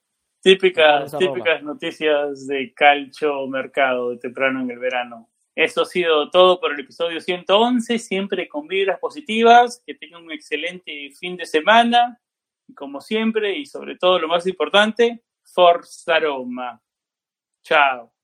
Típicas, típicas noticias de calcio mercado de temprano en el verano. Esto ha sido todo por el episodio 111, siempre con vibras positivas, que tengan un excelente fin de semana, y como siempre, y sobre todo lo más importante, Forza Roma. Chao.